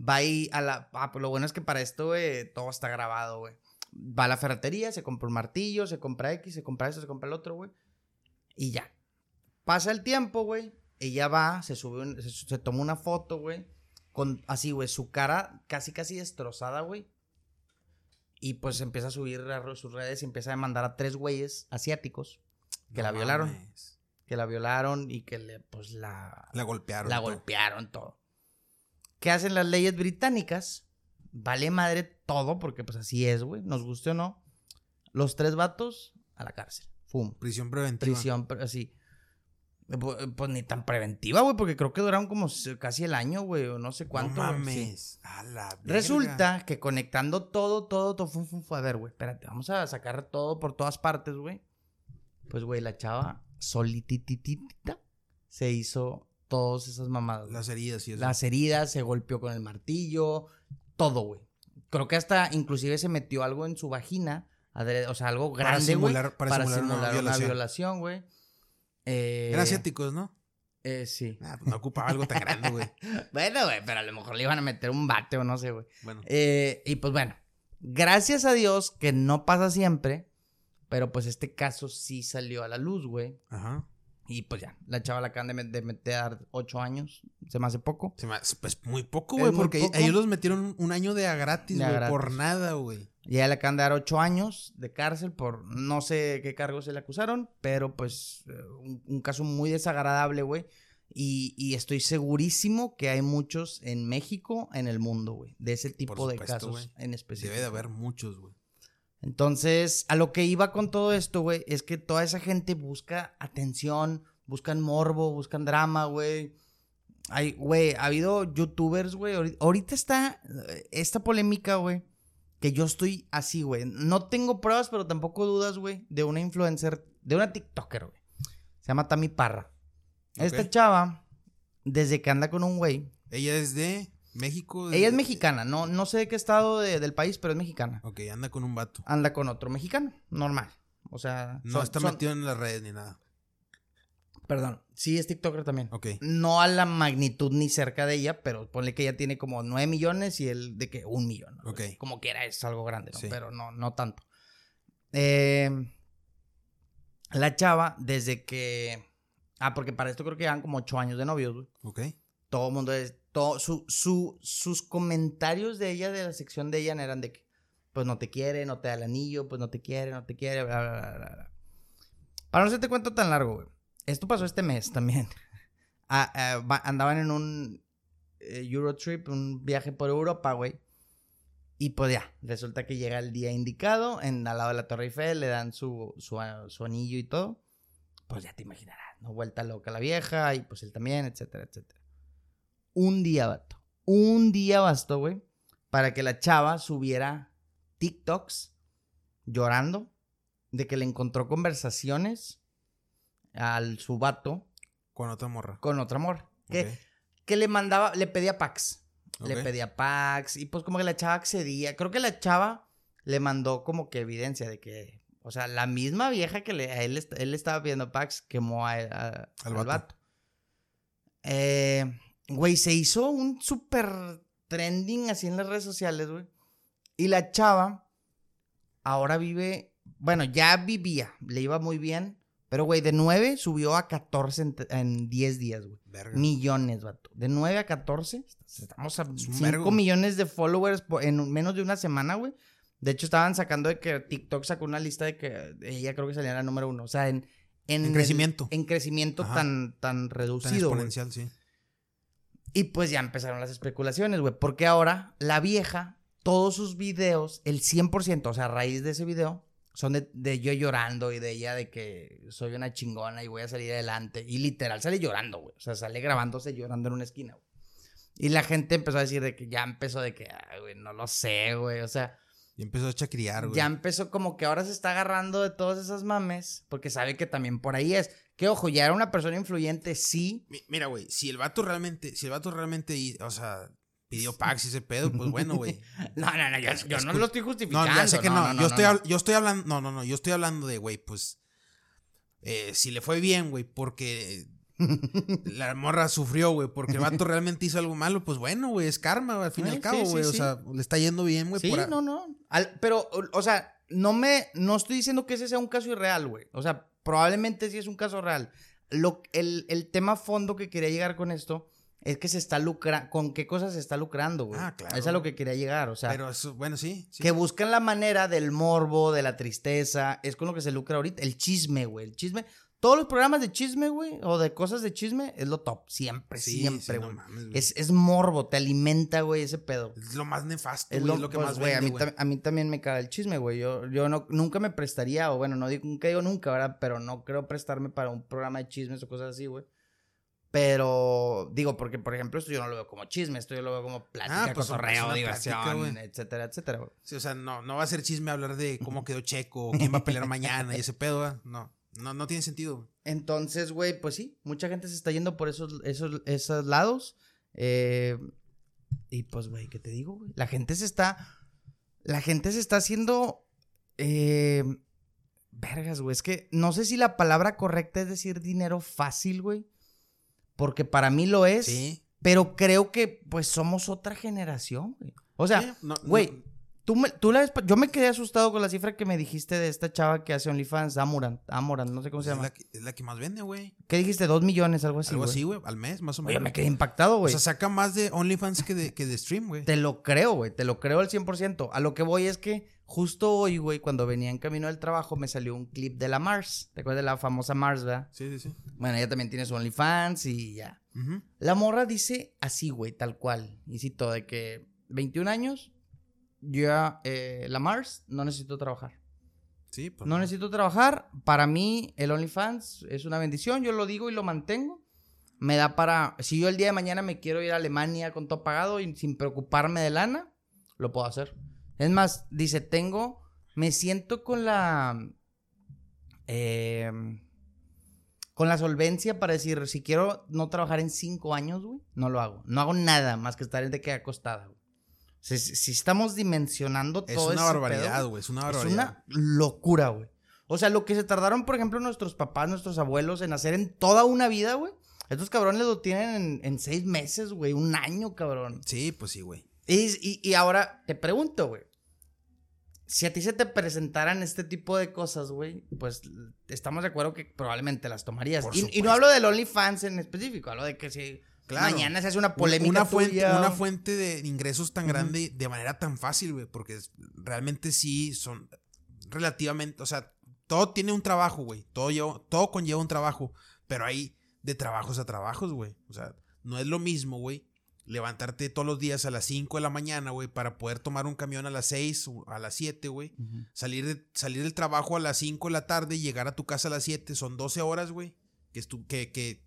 Va ahí a la. Ah, pues lo bueno es que para esto, güey, todo está grabado, güey. Va a la ferretería, se compra un martillo, se compra X, se compra eso, se compra el otro, güey. Y ya. Pasa el tiempo, güey. Ella va, se sube, se, toma una foto, güey. Con así, güey, su cara casi, casi destrozada, güey. Y pues empieza a subir a sus redes y empieza a demandar a tres güeyes asiáticos que la violaron. Que la violaron y que le, pues la. La golpearon. La golpearon todo. ¿Qué hacen las leyes británicas? Vale madre todo, porque pues así es, güey, nos guste o no. Los tres vatos a la cárcel. Fum. Prisión preventiva. Prisión, así. Pues, ni tan preventiva, güey, porque creo que duraron como casi el año, güey, o no sé cuánto. No mames. A la Resulta que conectando todo, todo, todo, fue a ver, güey, espérate, vamos a sacar todo por todas partes, güey. Pues, güey, la chava solitititita se hizo todas esas mamadas. Las heridas y eso. Las heridas, se golpeó con el martillo, todo, güey. Creo que hasta inclusive se metió algo en su vagina, o sea, algo grande, güey. Para, simular, una, violación, güey. Eh, Eran asiáticos, ¿no? Eh, sí. Ah, pues no ocupaba algo tan grande, güey. [laughs] bueno, güey, pero a lo mejor le iban a meter un bate o no sé, güey. Bueno. Eh, y pues bueno, gracias a Dios que no pasa siempre, pero pues este caso sí salió a la luz, güey. Ajá. Y pues ya, la chava la acaban de, meter ocho años. Se me hace poco. Se me hace, pues muy poco, güey. Porque ellos los metieron un año de a gratis, güey. Por nada, güey. Y ella le acaban de dar ocho años de cárcel por no sé qué cargos se le acusaron. Pero pues eh, un, caso muy desagradable, güey. Y, y, estoy segurísimo que hay muchos en México, en el mundo, güey. De ese tipo de casos en específico. Debe de haber muchos, güey. Entonces, a lo que iba con todo esto, güey, es que toda esa gente busca atención, buscan morbo, buscan drama, güey. Hay, güey, ha habido youtubers, güey. Ahorita está eh, esta polémica, güey, que yo estoy así, güey. No tengo pruebas, pero tampoco dudas, güey, de una influencer, de una TikToker, güey. Se llama Tami Parra. Esta chava, desde que anda con un güey. Ella es de México. Ella es mexicana, no, no sé de qué estado de- del país, pero es mexicana. Ok, anda con un vato. Anda con otro mexicano, normal. O sea, No son- está son- metido en las redes ni nada. Perdón, sí es TikToker también. Ok. No a la magnitud ni cerca de ella, pero ponle que ella tiene como 9 millones y él de que un millón. ¿no? Ok. Como quiera es algo grande, ¿no? Sí. Pero no, no tanto. Eh, la chava, desde que... Ah, porque para esto creo que llevan como 8 años de novios, güey. Ok. Todo el mundo es... Todo, su, su, sus comentarios de ella, de la sección de ella, eran de que, pues no te quiere, no te da el anillo, pues no te quiere, no te quiere, bla, bla, bla, bla. Para no hacerte cuento tan largo, güey. Esto pasó este mes también. [laughs] Ah, ah, andaban en un eh, Eurotrip, un viaje por Europa, güey. Y pues ya, resulta que llega el día indicado, en al lado de la Torre Eiffel, le dan su, su, ah, su anillo y todo. Pues ya te imaginarás, ¿no? Vuelta loca la vieja y pues él también, etcétera, etcétera. Un día, vato. Un día bastó, güey, para que la chava subiera TikToks llorando de que le encontró conversaciones al su vato Con otra morra. con otra amor. Que, que le mandaba, le pedía packs. Le Ok. pedía packs y pues como que la chava accedía. Creo que la chava le mandó como que evidencia de que, o sea, la misma vieja que le, a él, él estaba pidiendo packs quemó a- a- al vato. vato. Eh, güey, se hizo un súper trending así en las redes sociales, güey. Y la chava ahora vive, bueno, ya vivía, le iba muy bien. Pero, güey, de 9 subió a 14 en, en 10 días, güey. Millones, vato. De 9 a 14. Estamos a Es un 5 vergo. millones de followers en menos de una semana, güey. De hecho, estaban sacando de que TikTok sacó una lista de que ella creo que salía la número uno. O sea, en... En el- crecimiento. en crecimiento Ajá. tan, tan Tan reducido, güey. exponencial, sí. Y pues ya empezaron las especulaciones, güey. Porque ahora la vieja, todos sus videos, el 100%, o sea, a raíz de ese video, son de, yo llorando y de ella de que soy una chingona y voy a salir adelante. Y literal sale llorando, güey. O sea, sale grabándose llorando en una esquina, güey. Y la gente empezó a decir de que ya empezó de que, ay, güey, no lo sé, güey. O sea, Y empezó a chacriar, güey. ya empezó como que ahora se está agarrando de todas esas mames, porque sabe que también por ahí es. Que ojo, ya era una persona influyente, sí, Mi- Mira, güey, si el vato realmente, si el vato realmente, o sea, pidió packs y ese pedo, pues bueno, güey. [laughs] No, no, no, yo, no lo estoy No, justificando. ya sé que no, yo, estoy, no. yo estoy hablando, no, no, no, yo estoy hablando de, güey, pues, eh, si le fue bien, güey, porque la morra sufrió, güey, porque el vato realmente hizo algo malo, pues bueno, güey, es karma, al fin y al cabo, güey, sí, o sea, le está yendo bien, güey. Sí, por no, no. Al- pero, o, sea, no me, no estoy diciendo que ese sea un caso irreal, güey. O sea, probablemente sí es un caso real. Lo, el, el tema fondo que quería llegar con esto es que se está lucrando, ¿con qué cosas se está lucrando, güey? Ah, claro. Es a lo que quería llegar, o sea. Pero eso, bueno, sí. sí. Que buscan la manera del morbo, de la tristeza. Es con lo que se lucra ahorita. El chisme, güey. El chisme. Todos los programas de chisme, güey, o de cosas de chisme, es lo top. Siempre, Sí, siempre, sí, no güey. es, es morbo, te alimenta, güey, ese pedo. Es lo más nefasto, Es güey, lo, es lo que pues, más güey, a, mí a mí también me caga el chisme, güey. Yo, yo no, nunca me prestaría, o bueno, no digo, nunca digo nunca, ¿verdad? Pero no creo prestarme para un programa de chismes o cosas así, güey. Pero digo, porque por ejemplo, esto yo no lo veo como chisme, esto yo lo veo como plática, Ah, pues, diversión, plática, etcétera, etcétera, güey. Sí, o sea, no, no va a ser chisme hablar de cómo quedó Checo, quién va a pelear [laughs] mañana y ese pedo, ¿verdad? No, no, no tiene sentido. Entonces, güey, pues sí, mucha gente se está yendo por esos, esos, esos lados. eh, y pues, güey, ¿qué te digo, güey? La gente se está. La gente se está haciendo. eh, vergas, güey. Es que no sé si la palabra correcta es decir dinero fácil, güey. Porque para mí lo es. Sí. Pero creo que, pues, somos otra generación, güey. O sea, Sí, no- güey, no- Tú me, tú la yo me quedé asustado con la cifra que me dijiste de esta chava que hace OnlyFans, Amoran, Amoran, no sé cómo se es, llama. la que, es la que más vende, güey. ¿Qué dijiste? ¿Dos millones, algo así? Algo así, güey, al mes, más o Oye, menos. me quedé impactado, o güey. sea, saca más de OnlyFans que de, que de stream, güey. te lo creo, güey. Te lo creo al 100%. A lo que voy es que justo hoy, güey, cuando venía en camino del trabajo, me salió un clip de la Mars. ¿Te acuerdas de la famosa Mars, verdad? Sí, sí, sí. Bueno, ella también tiene su OnlyFans y ya. La morra dice así, güey, tal cual. Y cito de que 21 años, yo ya, eh, la Mars, no necesito trabajar. Sí, pues. No necesito trabajar. Para mí, el OnlyFans es una bendición. Yo lo digo y lo mantengo. Me da para. Si yo el día de mañana me quiero ir a Alemania con todo pagado y sin preocuparme de lana, lo puedo hacer. Es más, dice, tengo. Me siento con la. eh, con la solvencia para decir, si quiero no trabajar en cinco años, güey, no lo hago. No hago nada más que estar de que acostada, güey. Si, si estamos dimensionando Es todo una ese barbaridad, güey. Es una Es barbaridad. una locura, güey. O sea, lo que se tardaron, por ejemplo, nuestros papás, nuestros abuelos en hacer en toda una vida, güey. Estos cabrones lo tienen en, en seis meses, güey. Un año, cabrón. Sí, pues sí, güey. Y, y- y ahora te pregunto, güey. Si a ti se te presentaran este tipo de cosas, güey, pues estamos de acuerdo que probablemente las tomarías. Y, y no hablo del OnlyFans en específico, hablo de que si Claro. mañana se hace una polémica una fuente, tuya, una fuente de ingresos tan grande de manera tan fácil, güey, porque realmente sí son relativamente, o sea, todo tiene un trabajo, güey, todo, lleva- todo conlleva un trabajo, pero hay de trabajos a trabajos, güey, o sea, no es lo mismo, güey, levantarte todos los días a las 5 de la mañana, güey, para poder tomar un camión a las 6 o a las 7, güey, salir, de- salir del trabajo a las 5 de la tarde y llegar a tu casa a las 7, son 12 horas, güey, que, estu- que, que,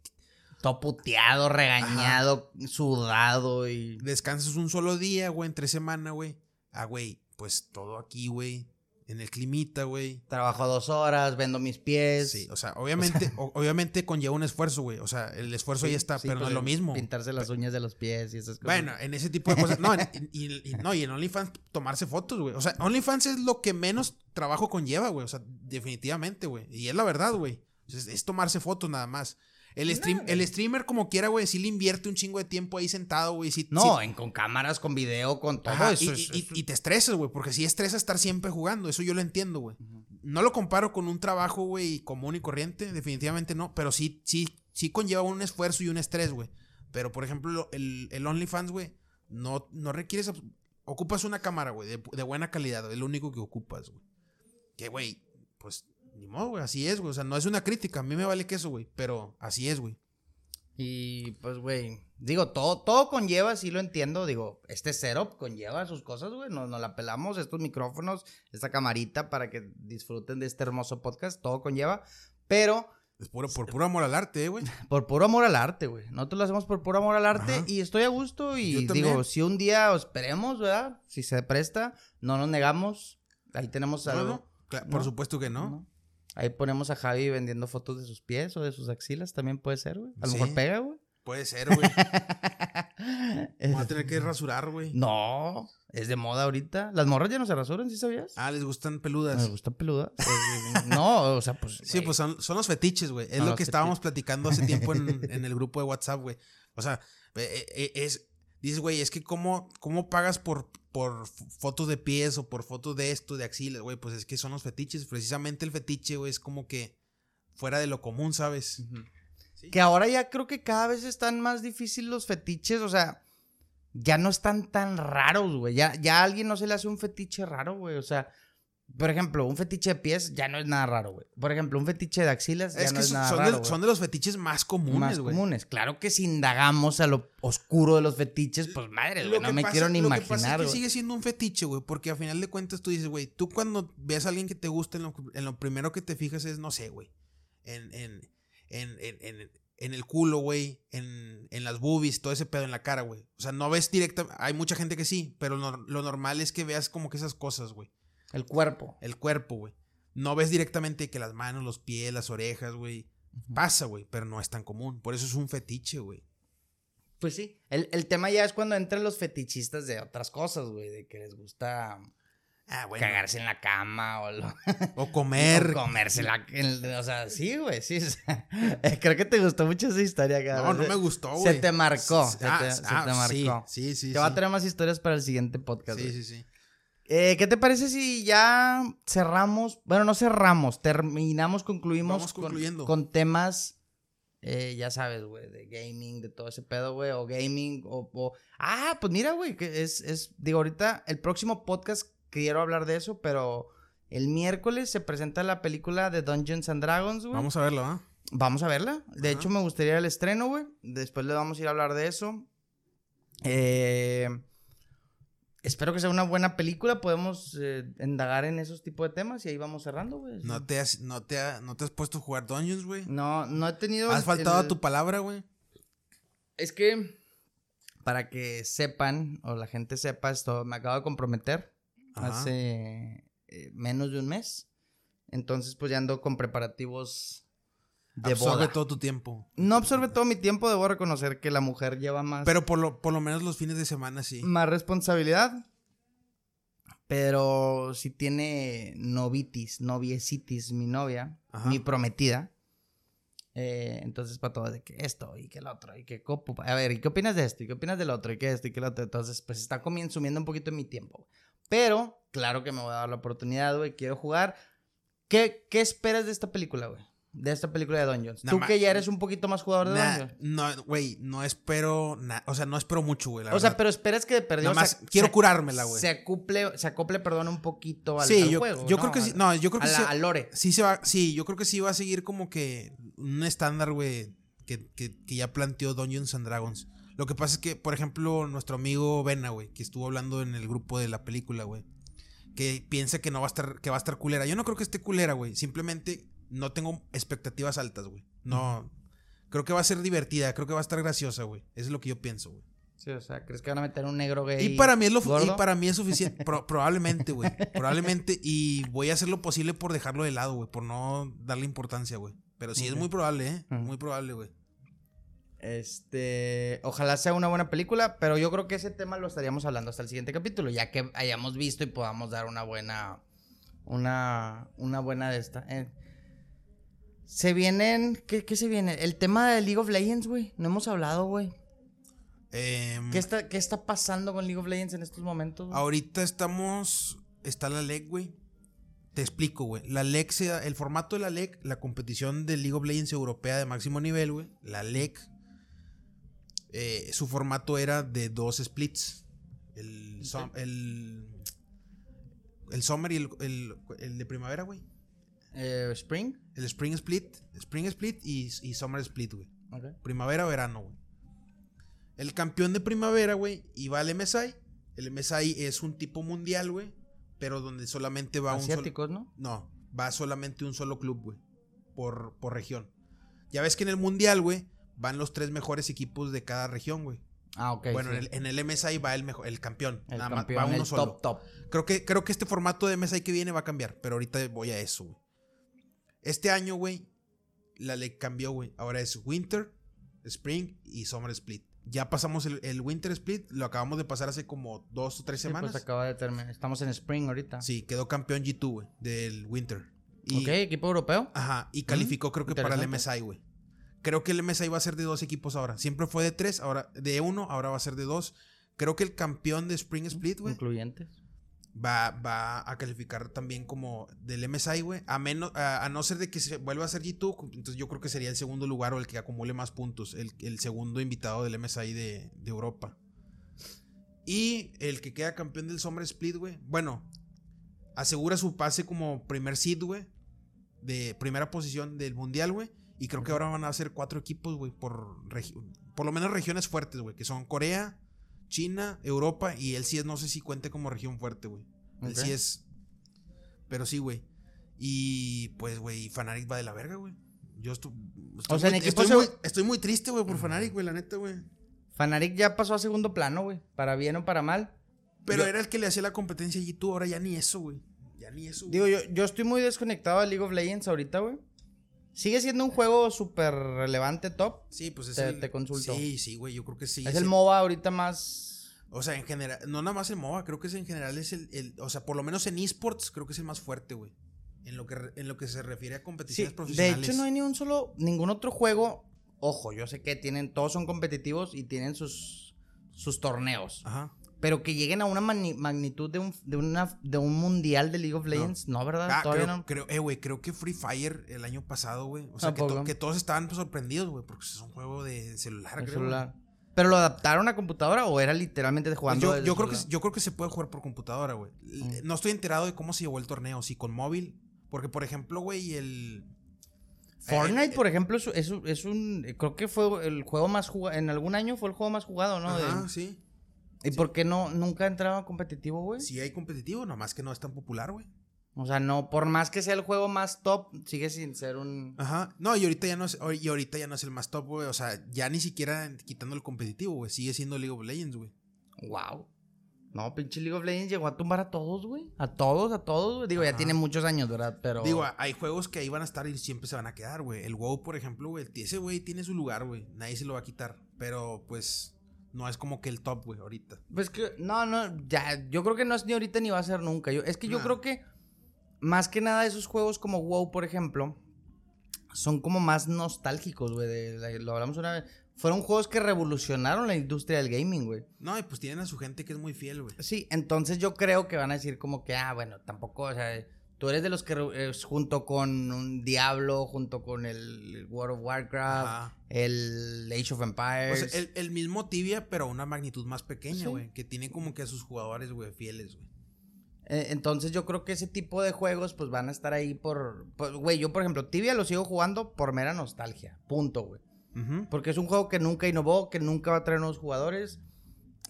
Todo puteado, regañado, sudado y... descansas un solo día, güey, entre semana, güey. Ah, güey, pues todo aquí, güey. En el climita, güey. Trabajo dos horas, vendo mis pies. Sí, o sea, obviamente, [laughs] o- obviamente conlleva un esfuerzo, güey. O sea, el esfuerzo ahí está, Sí, pero no pues, es lo mismo. Pintarse las uñas de los pies y esas cosas. Bueno, en ese tipo de cosas. No, en- y, y- no, y en OnlyFans tomarse fotos, güey. O sea, OnlyFans es lo que menos trabajo conlleva, güey. O sea, definitivamente, güey. Y es la verdad, güey. Es, es tomarse fotos nada más. El, stream, No, el streamer, como quiera, güey, sí le invierte un chingo de tiempo ahí sentado, güey. Sí, no, sí- en- con cámaras, con video, con todo Ajá, eso. y, te estresas, güey, porque sí estresa estar siempre jugando, eso yo lo entiendo, güey. No lo comparo con un trabajo, güey, común y corriente, definitivamente no, pero sí, sí, sí conlleva un esfuerzo y un estrés, güey. Pero, por ejemplo, lo- el, el OnlyFans, güey, no, no requieres, ocupas una cámara, güey, de, de buena calidad, es lo único que ocupas, güey. Que, güey, pues, ni modo, güey, así es, güey, o sea, no es una crítica, a mí me vale que eso, güey, pero así es, güey. Y pues, güey, digo, todo, todo conlleva, sí lo entiendo, digo, este setup conlleva sus cosas, güey, nos, nos la pelamos, estos micrófonos, esta camarita para que disfruten de este hermoso podcast, todo conlleva, pero Es puro, por puro amor al arte, eh, güey. [laughs] por puro amor al arte, güey, nosotros lo hacemos por puro amor al arte Ajá. y estoy a gusto y digo, si un día, esperemos, ¿verdad? Si se presta, no nos negamos, ahí tenemos algo. no, por ¿no? supuesto que no. Ahí ponemos a Javi vendiendo fotos de sus pies o de sus axilas, también puede ser, güey. A lo Sí. mejor pega, güey. Puede ser, güey. [laughs] Vamos a tener que rasurar, güey. No, es de moda ahorita. Las morras ya no se rasuran, ¿sí sabías? Ah, les gustan peludas. gusta peluda. no, o sea, pues. Sí, pues son, son los fetiches, güey. Es lo que estábamos platicando hace tiempo en, [laughs] en el grupo de WhatsApp, güey. O sea, eh, eh, es. Dices, güey, es que cómo, cómo pagas por, por fotos de pies o por fotos de esto, de axilas, güey. Pues es que son los fetiches. Precisamente el fetiche, güey, es como que fuera de lo común, ¿sabes? Sí. Que ahora ya creo que cada vez están más difíciles los fetiches, o sea, ya no están tan raros, güey. Ya, ya a alguien no se le hace un fetiche raro, güey. O sea, por ejemplo, un fetiche de pies ya no es nada raro, güey. Por ejemplo, un fetiche de axilas ya Es no que es son, nada son raro. de, son de los fetiches más comunes, más güey. comunes. Claro que si indagamos a lo oscuro de los fetiches, pues madre, güey, no que me pasa- quiero ni lo que pasa imaginar, es que sigue siendo un fetiche, güey, porque a final de cuentas tú dices, güey, tú cuando ves a alguien que te gusta, en lo, en lo primero que te fijas es, no sé, güey, en, en, en, en, en- en el culo, güey, en, en las boobies, todo ese pedo en la cara, güey. O sea, no ves directa, hay mucha gente que sí, pero lo, lo normal es que veas como que esas cosas, güey. El cuerpo. El cuerpo, güey. No ves directamente que las manos, los pies, las orejas, güey. Pasa, güey, pero no es tan común. Por eso es un fetiche, güey. Pues sí. El, el tema ya es cuando entran los fetichistas de otras cosas, güey. De que les gusta Ah, bueno. cagarse en la cama o, lo- [laughs] O comer. [laughs] o comerse la... o sea, sí, güey, sí. [laughs] o sea, creo que te gustó mucho esa historia, No, cabrón. no me gustó, Se güey. te marcó, S- se ah, te- se ah, te sí, marcó. Sí, sí, Te sí. va a traer más historias para el siguiente podcast. Sí, sí, sí. Eh, ¿Qué te parece si ya cerramos? Bueno, no cerramos, terminamos, concluimos con- temas, eh, ya sabes, güey, de gaming, de todo ese pedo, güey, o gaming, o, o- Ah, pues mira, güey, que es, es, digo, ahorita, el próximo podcast quiero hablar de eso, pero el miércoles se presenta la película de Dungeons and Dragons, güey. Vamos a verlo, ¿ah? Vamos a verla. De Ajá. hecho, me gustaría el estreno, güey. Después le vamos a ir a hablar de eso. Eh, espero que sea una buena película. Podemos eh, indagar en esos tipos de temas y ahí vamos cerrando, güey. No te has, no te ha- no te has puesto a jugar Dungeons, güey. No, no he tenido. Has el- faltado a tu palabra, güey. Es que, para que sepan, o la gente sepa esto, me acabo de comprometer Ajá. hace eh, menos de un mes. Entonces, pues ya ando con preparativos de Absorbe boda. todo tu tiempo. No absorbe todo mi tiempo, debo reconocer que la mujer lleva más, Pero por lo, por lo menos los fines de semana sí. más responsabilidad. Pero si tiene novitis, noviecitis, mi novia, Ajá. mi prometida. eh, entonces, para todo, de que esto y que el otro, y que copo. A ver, ¿y qué opinas de esto? ¿Y qué opinas del otro? ¿Y qué esto y qué el otro? Entonces, pues está comiendo, sumiendo un poquito de mi tiempo. Pero, claro que me voy a dar la oportunidad, güey. Quiero jugar. ¿Qué, qué esperas de esta película, güey? De esta película de Dungeons. Nah, Tú que ya eres un poquito más jugador de Nah, Dungeons. no, güey, no espero nada. O sea, no espero mucho, güey. la O sea, pero esperas que de perdido Nada más se- quiero se- curármela, güey. Se acople, se acople, perdón, un poquito al, Sí, al yo, juego. yo ¿no? creo que sí. No, yo creo que a la- sí. al lore. Sí se va, sí, yo creo que sí va a seguir como que un estándar, güey, que, que- que ya planteó Dungeons and Dragons. Lo que pasa es que, por ejemplo, nuestro amigo Vena, güey, que estuvo hablando en el grupo de la película, güey, que piensa que no va a estar, que va a estar culera. Yo no creo que esté culera, güey. Simplemente no tengo expectativas altas, güey. No. Creo que va a ser divertida, creo que va a estar graciosa, güey. Eso es lo que yo pienso, güey. Sí, o sea, ¿crees que van a meter un negro gay? Y para mí es lo y para mí es suficiente. [laughs] Pro- probablemente, güey. Probablemente. Y voy a hacer lo posible por dejarlo de lado, güey. Por no darle importancia, güey. Pero sí es muy probable, ¿eh? Muy probable, güey. Este, ojalá sea una buena película, pero yo creo que ese tema lo estaríamos hablando hasta el siguiente capítulo, ya que hayamos visto y podamos dar una buena, una, una buena de esta. Eh, se vienen, ¿qué, qué se viene? El tema de League of Legends, güey. No hemos hablado, güey. Em, ¿Qué está, ¿Qué está pasando con League of Legends en estos momentos? güey? ahorita estamos. Está la LEC, güey. Te explico, güey. La LEC, se da- el formato de la LEC, la competición de League of Legends europea de máximo nivel, güey. La LEC. eh, su formato era de dos splits. El, el, el Summer y el, el- el de primavera, güey. Eh, Spring. El Spring Split. Spring Split y, y Summer Split, güey. Ok. Primavera, verano, güey. El campeón de primavera, güey, iba al MSI. El MSI es un tipo mundial, güey. Pero donde solamente va un solo. Asiáticos, ¿no? No, va solamente un solo club, güey. Por, por región. Ya ves que en el mundial, güey, van los tres mejores equipos de cada región, güey. Ah, ok. bueno, sí. en, el, en el MSI va el mejor, el campeón. El Nada más, campeón, va uno el solo. top, top. Creo que, creo que este formato de MSI que viene va a cambiar, pero ahorita voy a eso, güey. Este año, güey, la ley cambió, güey. Ahora es Winter, Spring y Summer Split. Ya pasamos el, el Winter Split, lo acabamos de pasar hace como dos o tres Sí, semanas. pues acaba de terminar. Estamos en Spring ahorita. Sí, quedó campeón G2, güey, del Winter. Y, Ok, equipo europeo. Ajá, y calificó creo que para el. MSI, güey. Creo que el MSI va a ser de dos equipos ahora. Siempre fue de tres, ahora de uno, ahora va a ser de dos. Creo que el campeón de Spring Split, güey, Incluyentes. Va, va a calificar también como del MSI, güey. A, menos, a, a no ser de que se vuelva a ser G2, entonces yo creo que sería el segundo lugar o el que acumule más puntos. El, el segundo invitado del MSI de, de Europa. Y el que queda campeón del Summer Split, güey. Bueno, asegura su pase como primer seed, güey. De primera posición del mundial, güey. Y creo que ahora van a ser cuatro equipos, güey, por, por lo menos regiones fuertes, güey. Que son Corea, China, Europa y él sí es, no sé si cuente como región fuerte, güey. Él Ok. sí es. Pero sí, güey. Y pues, güey, Fanatic va de la verga, güey. Yo estoy, O sea, muy, estoy, muy, estoy muy triste, güey, por Fanatic, güey, la neta, güey. Fanatic ya pasó a segundo plano, güey. Para bien o para mal. Pero Yo- era el que le hacía la competencia a G2, ahora ya ni eso, güey. Ya ni eso. güey. Digo, yo, yo estoy muy desconectado de League of Legends ahorita, güey. Sigue siendo un juego súper relevante, top. Sí, pues es te- el. te consulto. Sí, sí, güey, yo creo que sí. es el MOBA ahorita más. O sea, en general, no nada más el MOBA, creo que es en general es el, el- o sea, por lo menos en esports creo que es el más fuerte, güey. En lo que en lo que se refiere a Sí, competiciones de profesionales. hecho, no hay ni un solo. Ningún otro juego. Ojo, yo sé que tienen. Todos son competitivos y tienen sus. sus torneos. Ajá. Pero que lleguen a una magnitud de un, de, una, de un mundial de League of Legends, no, ¿verdad? Ah, Todavía creo, no. creo, eh, güey, creo que Free Fire el año pasado, güey. O ¿A sea, que, to- poco? que todos estaban pues, sorprendidos, güey, porque es un juego de celular, El creo. celular. ¿Pero lo adaptaron a computadora o era literalmente Pues jugando? yo, yo creo que, yo creo que se puede jugar por computadora, güey. Mm. No estoy enterado de cómo se llevó el torneo, si con móvil. Porque, por ejemplo, güey, el. Fortnite, eh, por ejemplo, es, es, un- es un. Creo que fue el juego más jugado. En algún año fue el juego más jugado, ¿no? De- Ajá, sí. ¿Y por qué no nunca entraba competitivo, güey? Sí hay competitivo, nomás que no es tan popular, güey. O sea, no, por más que sea el juego más top, sigue sin ser un. Ajá. No, y ahorita ya no es, y ahorita ya no es el más top, güey. O sea, ya ni siquiera quitando el competitivo, güey. Sigue siendo League of Legends, güey. Wow. No, pinche League of Legends llegó a tumbar a todos, güey. A todos, a todos. güey. Digo, ya tiene muchos años, ¿verdad? Pero. Digo, hay juegos que ahí van a estar y siempre se van a quedar, güey. El WoW, por ejemplo, güey, ese güey tiene su lugar, güey. Nadie se lo va a quitar. Pero, pues, no es como que el top, güey, ahorita. Pues que, no, no, ya, yo creo que no es ni ahorita ni va a ser nunca. Yo, es que yo Nah. creo que, más que nada, esos juegos como WoW, por ejemplo, son como más nostálgicos, güey. Lo hablamos una vez. Fueron juegos que revolucionaron la industria del gaming, güey. No, y pues tienen a su gente que es muy fiel, güey. Sí, entonces yo creo que van a decir como que, ah, bueno, tampoco, o sea, tú eres de los que eh, junto con un Diablo, junto con el World of Warcraft, Ajá. el Age of O Empires. sea, el, el mismo tibia, pero a una magnitud más pequeña, Sí. güey. Que tiene como que a sus jugadores, güey, fieles, güey. Eh, Entonces yo creo que ese tipo de juegos pues van a estar ahí por... por- Güey, yo por ejemplo, Tibia lo sigo jugando por mera nostalgia. Punto, güey. Porque es un juego que nunca innovó, que nunca va a traer nuevos jugadores.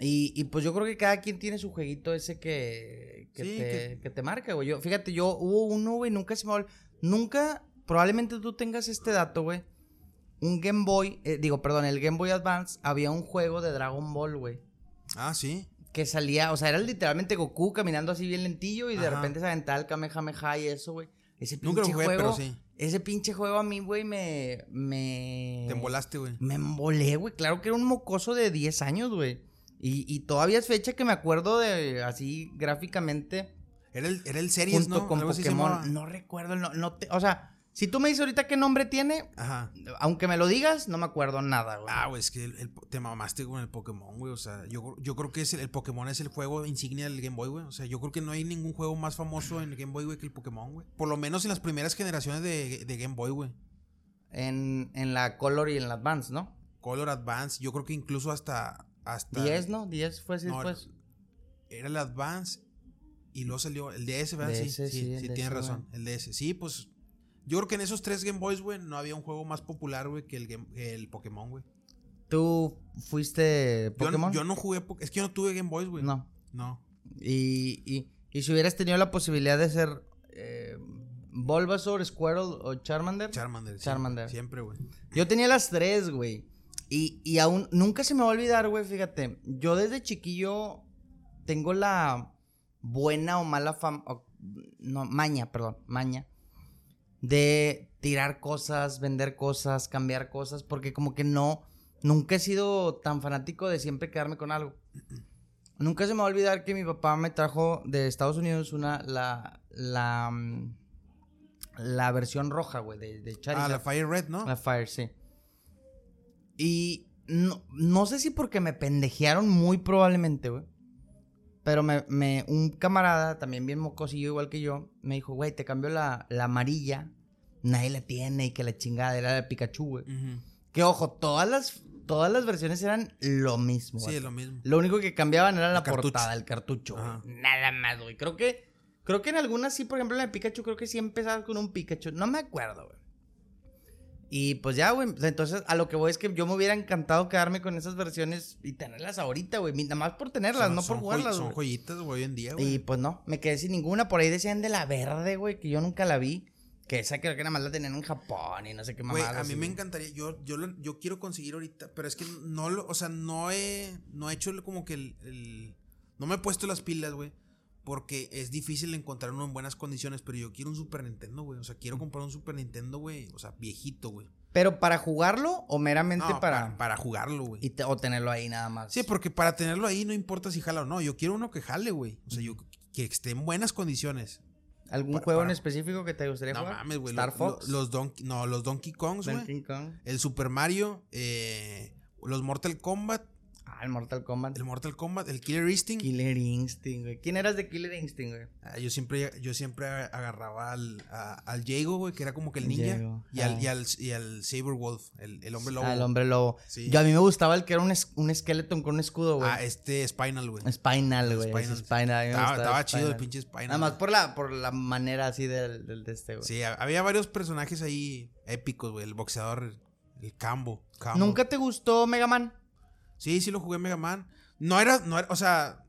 Y, y, pues yo creo que cada quien tiene su jueguito ese que, que, Sí, te, que- que te marca, güey. Yo, fíjate, yo hubo uno, güey, nunca se me va a ol- Nunca, probablemente tú tengas este dato, güey. Un Game Boy, eh, digo, perdón, el Game Boy Advance había un juego de Dragon Ball, güey. Ah, sí. Que salía, o sea, era literalmente Goku caminando así bien lentillo y de repente se aventaba el Kamehameha y eso, güey. Ese pinche Nunca lo jugué, juego, pero sí. ese pinche juego a mí, güey, me, me... Te embolaste, güey. Me embolé, güey. Claro que era un mocoso de 10 años, güey. Y, y todavía es fecha que me acuerdo de así gráficamente Era el, era el series, junto ¿no? con Algo Pokémon. No recuerdo el no, no te- o sea, si tú me dices ahorita qué nombre tiene, Ajá. aunque me lo digas, no me acuerdo nada, güey. Ah, güey, es que el- el- te mamaste con el Pokémon, güey. O sea, yo, yo creo que es el, el Pokémon es el juego insignia del Game Boy, güey. O sea, yo creo que no hay ningún juego más famoso en el Game Boy, güey, que el Pokémon, güey. Por lo menos en las primeras generaciones de, de Game Boy, güey. En, en la Color y en la Advance, ¿no? Color Advance, yo creo que incluso hasta. Hasta 10, ¿no? 10 fue No, después. Era el Advance y luego salió el DS, ¿verdad? sí, DS, sí, sí, sí, DS, tienes razón. El DS. Sí, pues. Yo creo que en esos tres Game Boys, güey, no había un juego más popular, güey, que el, Game- el Pokémon, güey. ¿Tú fuiste Yo, no- Pokémon? yo no jugué. Es que yo no tuve Game Boys, güey. No. No. Y, y, y si hubieras tenido la posibilidad de ser eh, Bulbasaur, Squirtle o Charmander. Charmander. sí. Charmander. Siempre, güey. Yo tenía las tres, güey. Y, y aún nunca se me va a olvidar, güey, fíjate. Yo desde chiquillo tengo la buena o mala fama. No, maña, perdón, maña. De tirar cosas, vender cosas, cambiar cosas. Porque como que no. Nunca he sido tan fanático de siempre quedarme con algo. [clears throat] Nunca se me va a olvidar que mi papá me trajo de Estados Unidos una. La. La. mm, La versión roja, güey, de, de Ah, la Fire Red, ¿no? La Fire, sí. Y no, no sé si porque me pendejearon muy probablemente, güey. Pero me, me- un camarada, también bien mocosillo igual que yo, me dijo, güey, te cambio la, la amarilla. Nadie la tiene y que la chingada era de Pikachu, güey. Que ojo, todas las, todas las versiones eran lo mismo. Sí, es lo mismo. Lo único que cambiaban era la cartucho. portada, el cartucho. Ajá. Nada más, güey. Creo que, creo que en algunas sí, por ejemplo, en la de Pikachu, creo que sí empezaba con un Pikachu. No me acuerdo, güey. Y pues ya, güey. Entonces, a lo que voy es que yo me hubiera encantado quedarme con esas versiones y tenerlas ahorita, güey. Nada más por tenerlas, Son- no por son joy- jugarlas, Son güey. joyitas, güey, hoy en día, güey. Y pues no, me quedé sin ninguna. Por ahí decían de la verde, güey, que yo nunca la vi. Que esa creo que nada más la tenían en Japón y no sé qué Güey, mamadas. a mí así, me güey. encantaría, yo, yo, lo- yo quiero conseguir ahorita, pero es que no lo, o sea, no he, no he hecho como que el, el- no me he puesto las pilas, güey, porque es difícil encontrar uno en buenas condiciones, pero yo quiero un Super Nintendo, güey, o sea, quiero comprar un Super Nintendo, güey, o sea, viejito, güey. Pero para jugarlo o meramente No, para. para, para jugarlo, güey. te- o tenerlo ahí nada más. Sí, porque para tenerlo ahí no importa si jala o no, yo quiero uno que jale, güey, o sea, yo que esté en buenas condiciones. ¿Algún para- juego en específico que te gustaría No jugar? mames, güey. Star lo- Fox. lo- los Donkey, no, los Donkey Kongs, güey. Donkey Kong. El Super Mario, eh, los Mortal Kombat, Ah, el Mortal Kombat. el Mortal Kombat, el Killer Instinct. Killer Instinct, güey. ¿Quién eras de Killer Instinct, güey? Ah, yo siempre, yo siempre agarraba al, a- al Jago, güey, que era como que el ninja. Jago, Y al, ah. y, al, y al Saber Wolf, el, el hombre lobo. Ah, el hombre lobo. Sí. Yo a mí me gustaba el que era un, es- un skeleton con un escudo, güey. Ah, este Spinal, güey. Spinal, güey. Spinal. Spinal. Estaba, chido el pinche Spinal. Nada más por la, por la manera así del, del de este, güey. Sí, ha- había varios personajes ahí épicos, güey. El boxeador, el Cambo. Cambo. ¿Nunca te gustó Mega Man? Sí, sí lo jugué en Mega Man. No era, no era, o sea,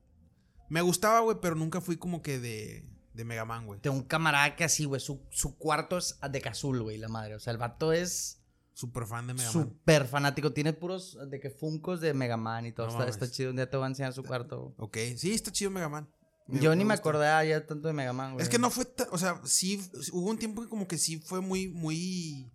me gustaba, güey, pero nunca fui como que de, de Mega Man, güey. Tengo un camarada que así, güey. Su, su cuarto es de cazul, güey, la madre. O sea, el vato es Súper fan de Mega Man. Súper fanático. Tiene puros de que funcos de Mega Man y todo. No está, chido. Un día te voy a enseñar su cuarto. Ok, sí, está chido Mega Man. Yo ni me acordaba ya tanto de Mega Man, güey. Es que no fue, o sea, sí, hubo un tiempo que como que sí fue muy, muy,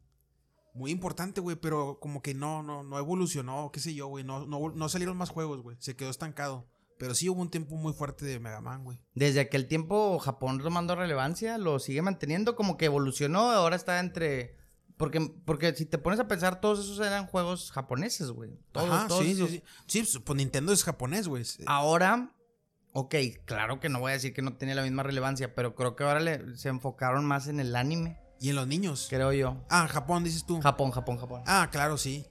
muy importante, güey, pero como que no, no, no evolucionó, qué sé yo, güey, no, no, no salieron más juegos, güey, se quedó estancado. Pero sí hubo un tiempo muy fuerte de Mega Man, güey. Desde aquel tiempo Japón tomando relevancia, lo sigue manteniendo, como que evolucionó, ahora está entre... Porque, porque si te pones a pensar, todos esos eran juegos japoneses, güey. Todos, Ajá, todos sí, esos. sí, sí. Sí, pues Nintendo es japonés, güey. Ahora, ok, claro que no voy a decir que no tiene la misma relevancia, pero creo que ahora le- se enfocaron más en el anime, Y en los niños. creo yo. Ah, Japón, dices tú. Japón, Japón, Japón. Ah, claro, sí.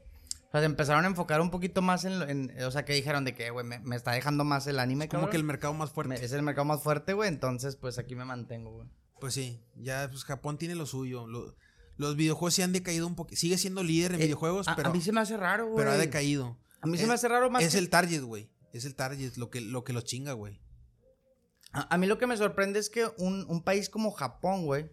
O sea, se empezaron a enfocar un poquito más en, lo- en- o sea, que dijeron de que, güey, me, me está dejando más el anime, Como cabrón. que el mercado más fuerte. Me- es el mercado más fuerte, güey, entonces pues aquí me mantengo, güey. Pues sí, ya pues Japón tiene lo suyo. Lo- los videojuegos sí han decaído un poco. Sigue siendo líder en Eh, videojuegos, a, pero, a mí se me hace raro, güey. pero ha decaído. A mí se Eh, me hace raro más Es que- el target, güey. Es el target, lo que, lo que los chinga, güey. A, a mí lo que me sorprende es que un, un país como Japón, güey,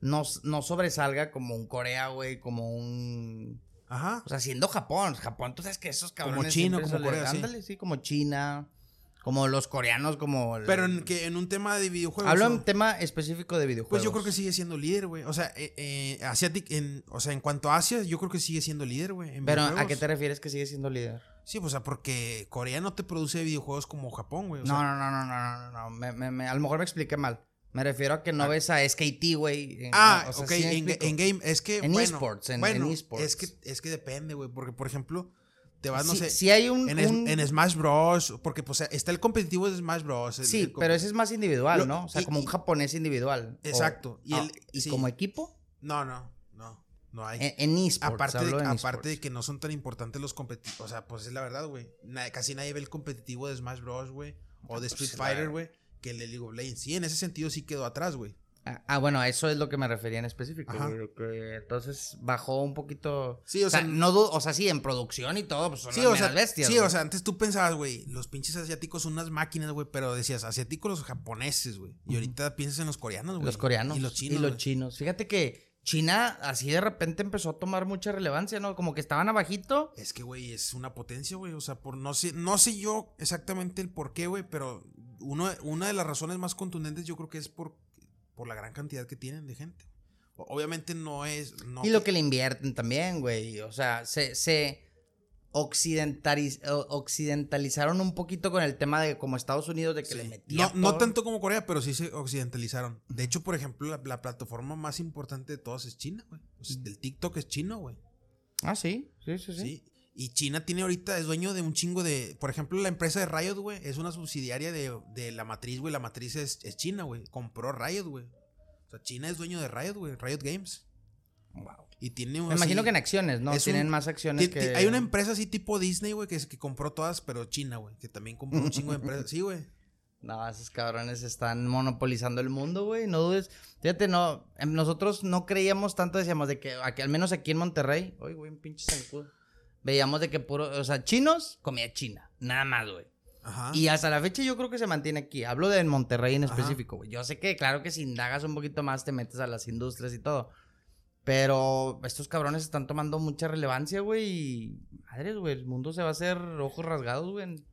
no, no sobresalga como un Corea, güey, como un... Ajá. O sea, siendo Japón, Japón, tú sabes que esos cabrones China, como se le- Corea, sí. Ándale, sí, como China, como los coreanos, como... el- Pero en, que en un tema de videojuegos. Hablo en tema específico de videojuegos. Pues yo creo que sigue siendo líder, güey. O sea, eh, eh, Asiatic- en, o sea, en cuanto a Asia, yo creo que sigue siendo líder, güey. Pero ¿a qué te refieres que sigue siendo líder? Sí, pues, o sea, porque Corea no te produce videojuegos como Japón, güey. o No, no, no, no, no, no, no, me, me- me- a lo mejor me expliqué mal. Me refiero a que no ves a SKT, güey. Ah, o sea, ok, ¿sí en, en game, es que. En bueno, esports, en- bueno, en esports. Es que, es que depende, güey. Porque, por ejemplo, te vas, no Sí- sé. sí hay un... en, es- un- en Smash Bros. Porque, pues, está el competitivo de Smash Bros. el- Sí, el pero ese es más individual, Lo- ¿no? O sea, y- como un japonés individual. O- Exacto, y ah, el- ¿y sí. como equipo. No, no, no. No hay. En, en esports. aparte de, en aparte de que no son tan importantes los competitivos. O sea, pues es la verdad, güey. Casi nadie ve el competitivo de Smash Bros, güey. O de pues, Street Fighter, güey. Que el de League of Legends. Sí, en ese sentido sí quedó atrás, güey. Ah, ah, bueno, a eso es lo que me refería en específico. Que entonces bajó un poquito. Sí, o o sea, sea, no o sea, sí, en producción y todo, pues son Sí, o sea, bestias. sí, o sea, antes tú pensabas, güey, los pinches asiáticos son unas máquinas, güey, pero decías, asiáticos los japoneses, güey. Y ahorita piensas en los coreanos, güey. los coreanos. Y los chinos. Y los chinos. Fíjate que China así de repente empezó a tomar mucha relevancia, ¿no? Como que estaban abajito. Es que, güey, es una potencia, güey. O sea, por no sé, no sé yo exactamente el por qué, güey, pero uno, una de las razones más contundentes yo creo que es por, por la gran cantidad que tienen de gente. Obviamente no es. No, Y lo que le invierten también, güey. O sea, se, se occidentaliz- occidentalizaron un poquito con el tema de como Estados Unidos de que Sí. le metía. No, no tanto como Corea, pero sí se occidentalizaron. De hecho, por ejemplo, la, la plataforma más importante de todas es China, güey. O sea, el TikTok es chino, güey. Ah, sí. Sí, sí, sí. Sí. Y China tiene ahorita, es dueño de un chingo de. Por ejemplo, la empresa de Riot, güey, es una subsidiaria de, de la matriz, güey. La matriz es, es China, güey. Compró Riot, güey. O sea, China es dueño de Riot, güey. Riot Games. Wow. Y tiene. Me imagino que en acciones, ¿no? Tienen un- más acciones que. Hay una empresa así tipo Disney, güey, que, es- que compró todas, pero China, güey. Que también compró un chingo de [laughs] empresas. Sí, güey. No, esos cabrones están monopolizando el mundo, güey. No dudes. Fíjate, no. em, Nosotros no creíamos tanto, decíamos de que, aquí, al menos aquí en Monterrey. Uy, güey, un pinche zancudo. Veíamos de que puro. O sea, chinos, comida china. Nada más, güey. Ajá. Y hasta la fecha yo creo que se mantiene aquí. Hablo de Monterrey en Ajá. específico, güey. Yo sé que, claro que si indagas un poquito más te metes a las industrias y todo. Pero estos cabrones están tomando mucha relevancia, güey. Y madres, güey. El mundo se va a hacer ojos rasgados, güey. En,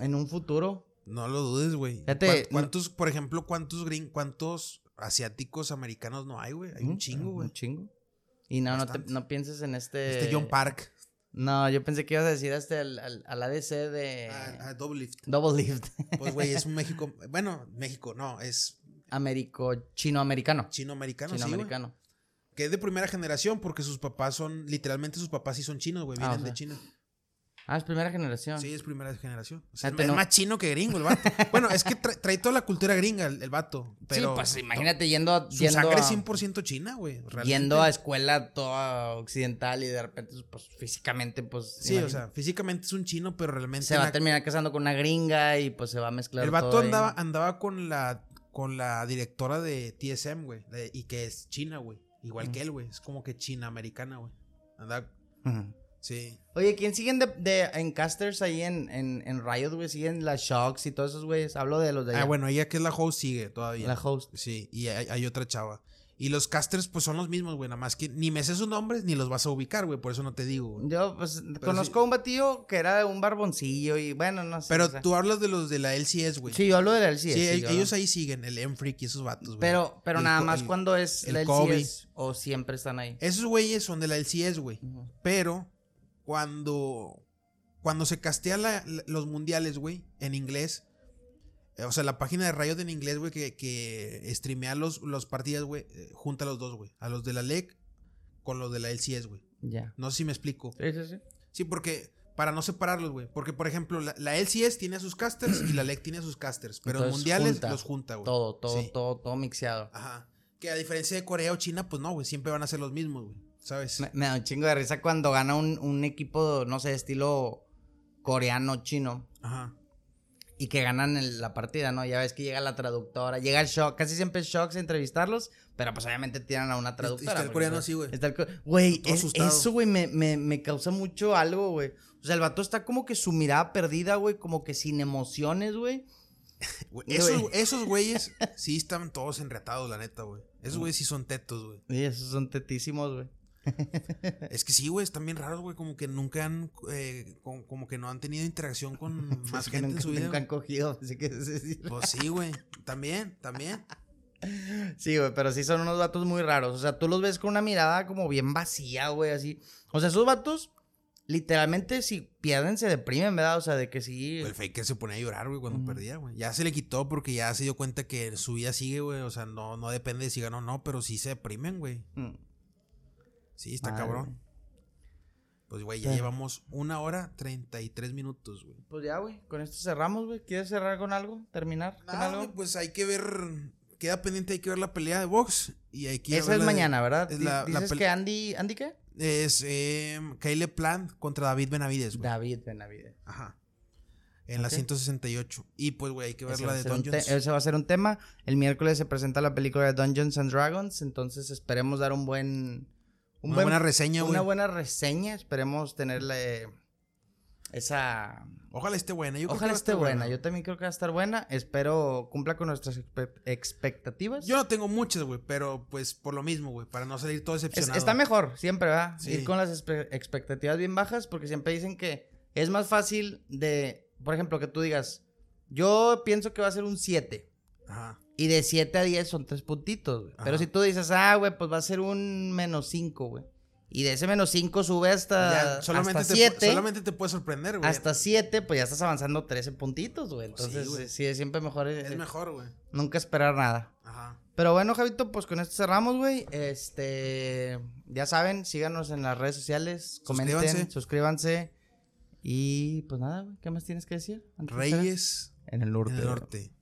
en un futuro. No lo dudes, güey. Fíjate, ¿Cuán- no- ¿Cuántos, por ejemplo, cuántos gring, cuántos asiáticos americanos no hay, güey? Hay un chingo, güey. Un chingo. Y no, no, te- no pienses en este. Este John Park. No, yo pensé que ibas a decir este al, al, al ADC de Ah, ah, Double Lift. Double Lift. Pues, güey, es un [laughs] México. Bueno, México, no, es Américo, chino-americano. chino-americano, sí. Chino-americano. Que es de primera generación porque sus papás son, literalmente sus papás sí son chinos, güey, Ah, vienen o sea. de China. Ah, es primera generación. Sí, es primera generación. O sea, Fíjate, es no- más chino que gringo el vato. [laughs] bueno, es que trae, trae toda la cultura gringa el, el vato. Pero sí, pues imagínate yendo, a- Su yendo, sangre es 100% china, güey. yendo a escuela toda occidental y de repente, pues físicamente, pues. Sí, o sea, físicamente es un chino, pero realmente. Se va la- a terminar casando con una gringa y pues se va a mezclar. el vato todo ahí. andaba, andaba con la con la directora de TSM, güey. Y que es china, güey. Igual que él, güey. Es como que china-americana, güey. Andaba. Ujú. Sí. Oye, ¿quién siguen de, de en casters ahí en, en, en Riot, güey? ¿Siguen las Shocks y todos esos güeyes? Hablo de los de Ah, allá. bueno, ella que es la host sigue todavía. La host. Sí, y hay, hay otra chava. Y los casters, pues son los mismos, güey. Nada más que ni me sé sus nombres ni los vas a ubicar, güey. Por eso no te digo, güey. Yo, pues, conozco a un batillo que era un barboncillo y bueno, no sé. Pero o sea. tú hablas de los de la LCS, güey. Sí, yo hablo de la LCS. Sí, sí, el- yo ellos ahí siguen, el M-Freak y esos vatos, güey. Pero, pero El nada más el- cuando es el la. LCS o siempre están ahí. Esos güeyes son de la LCS, güey. Pero cuando cuando se castea la- la- los mundiales, güey, en inglés, eh, o sea, la página de Riot en inglés, güey, que, que streamea los, los partidas, güey, eh, junta a los dos, güey. A los de la LEC con los de la LCS, güey. Ya. No sé si me explico. Sí, sí, sí. Sí, porque para no separarlos, güey. Porque, por ejemplo, la, la LCS tiene a sus casters y la LEC tiene a sus casters. Pero en Entonces, mundiales junta. los junta, güey. Todo, todo, Sí. todo, todo mixeado. Ajá. Que a diferencia de Corea o China, pues no, güey. Siempre van a ser los mismos, güey. ¿Sabes? Me, me da un chingo de risa cuando gana un, un equipo, no sé, estilo coreano, chino, Ajá. y que ganan el- la partida, ¿no? Ya ves que llega la traductora, llega el shock, casi siempre es shock entrevistarlos, pero pues obviamente tiran a una traductora. está el coreano así, güey. está el Güey, es- eso, güey, me, me, me causa mucho algo, güey. O sea, el vato está como que su mirada perdida, güey, como que sin emociones, güey. [laughs] Esos, esos güeyes [laughs] sí están todos enretados, la neta, güey. Esos güeyes sí son tetos, güey. Y esos son tetísimos, güey. [laughs] Es que sí, güey, están bien raros, güey. Como que nunca han, eh, como, como que no han tenido interacción con [laughs] más gente nunca, en su vida. nunca han cogido, [laughs] así que. Pues sí, güey. También, también. Sí, güey, pero sí son unos vatos muy raros. O sea, tú los ves con una mirada como bien vacía, güey, así. O sea, esos vatos, literalmente, si pierden, se deprimen, ¿verdad? O sea, de que sí. El faker se ponía a llorar, güey, cuando perdía, güey. Ya se le quitó porque ya se dio cuenta que su vida sigue, güey. O sea, no, no depende de si ganó o no, pero sí se deprimen, güey. Mm, Sí, está madre. cabrón. Pues, güey, ya llevamos una hora treinta y tres minutos, güey. Pues ya, güey, con esto cerramos, güey. ¿Quieres cerrar con algo? ¿Terminar con algo? pues hay que ver. Queda pendiente, hay que ver la pelea de box. Y hay que ir a Esa es la de- mañana, ¿verdad? es la- la Dices que Andy. ¿Andy qué? Es eh, Caleb Plant contra David Benavides, güey. David Benavides. Ajá. En la Ok. 168. Y pues, güey, hay que ver Ese la de Dungeons. ese va a ser un tema. El miércoles se presenta la película de Dungeons and Dragons. Entonces esperemos dar un buen. Un Una buen buena reseña, güey. Una buena reseña. Esperemos tenerle esa. Ojalá esté buena. Yo creo que Ojalá va a esté estar buena. Yo también creo que va a estar buena. Espero cumpla con nuestras expe- expectativas. Yo no tengo muchas, güey, pero pues por lo mismo, güey, para no salir todo Es- decepcionado. está mejor, siempre, ¿verdad? Sí. Ir con las expectativas bien bajas, porque siempre dicen que es más fácil de, por ejemplo, que tú digas, yo pienso que va a ser un 7. Ajá. Y de 7 a 10 son 3 puntitos, güey. Pero si tú dices, ah, güey, pues va a ser un menos 5, güey. Y de ese menos 5 sube hasta, Ya, solamente, hasta te, 7. solamente te puede sorprender, güey. Hasta 7, pues ya estás avanzando 13 puntitos, güey. Entonces, güey. sí, es siempre mejor eh, Es mejor, güey. nunca esperar nada. Ajá. Pero bueno, Javito, pues con esto cerramos, güey. Este, ya saben, síganos en las redes sociales, comenten, Suscríbanse. suscríbanse. Y pues nada, güey, ¿qué más tienes que decir? Reyes En el norte. en el norte.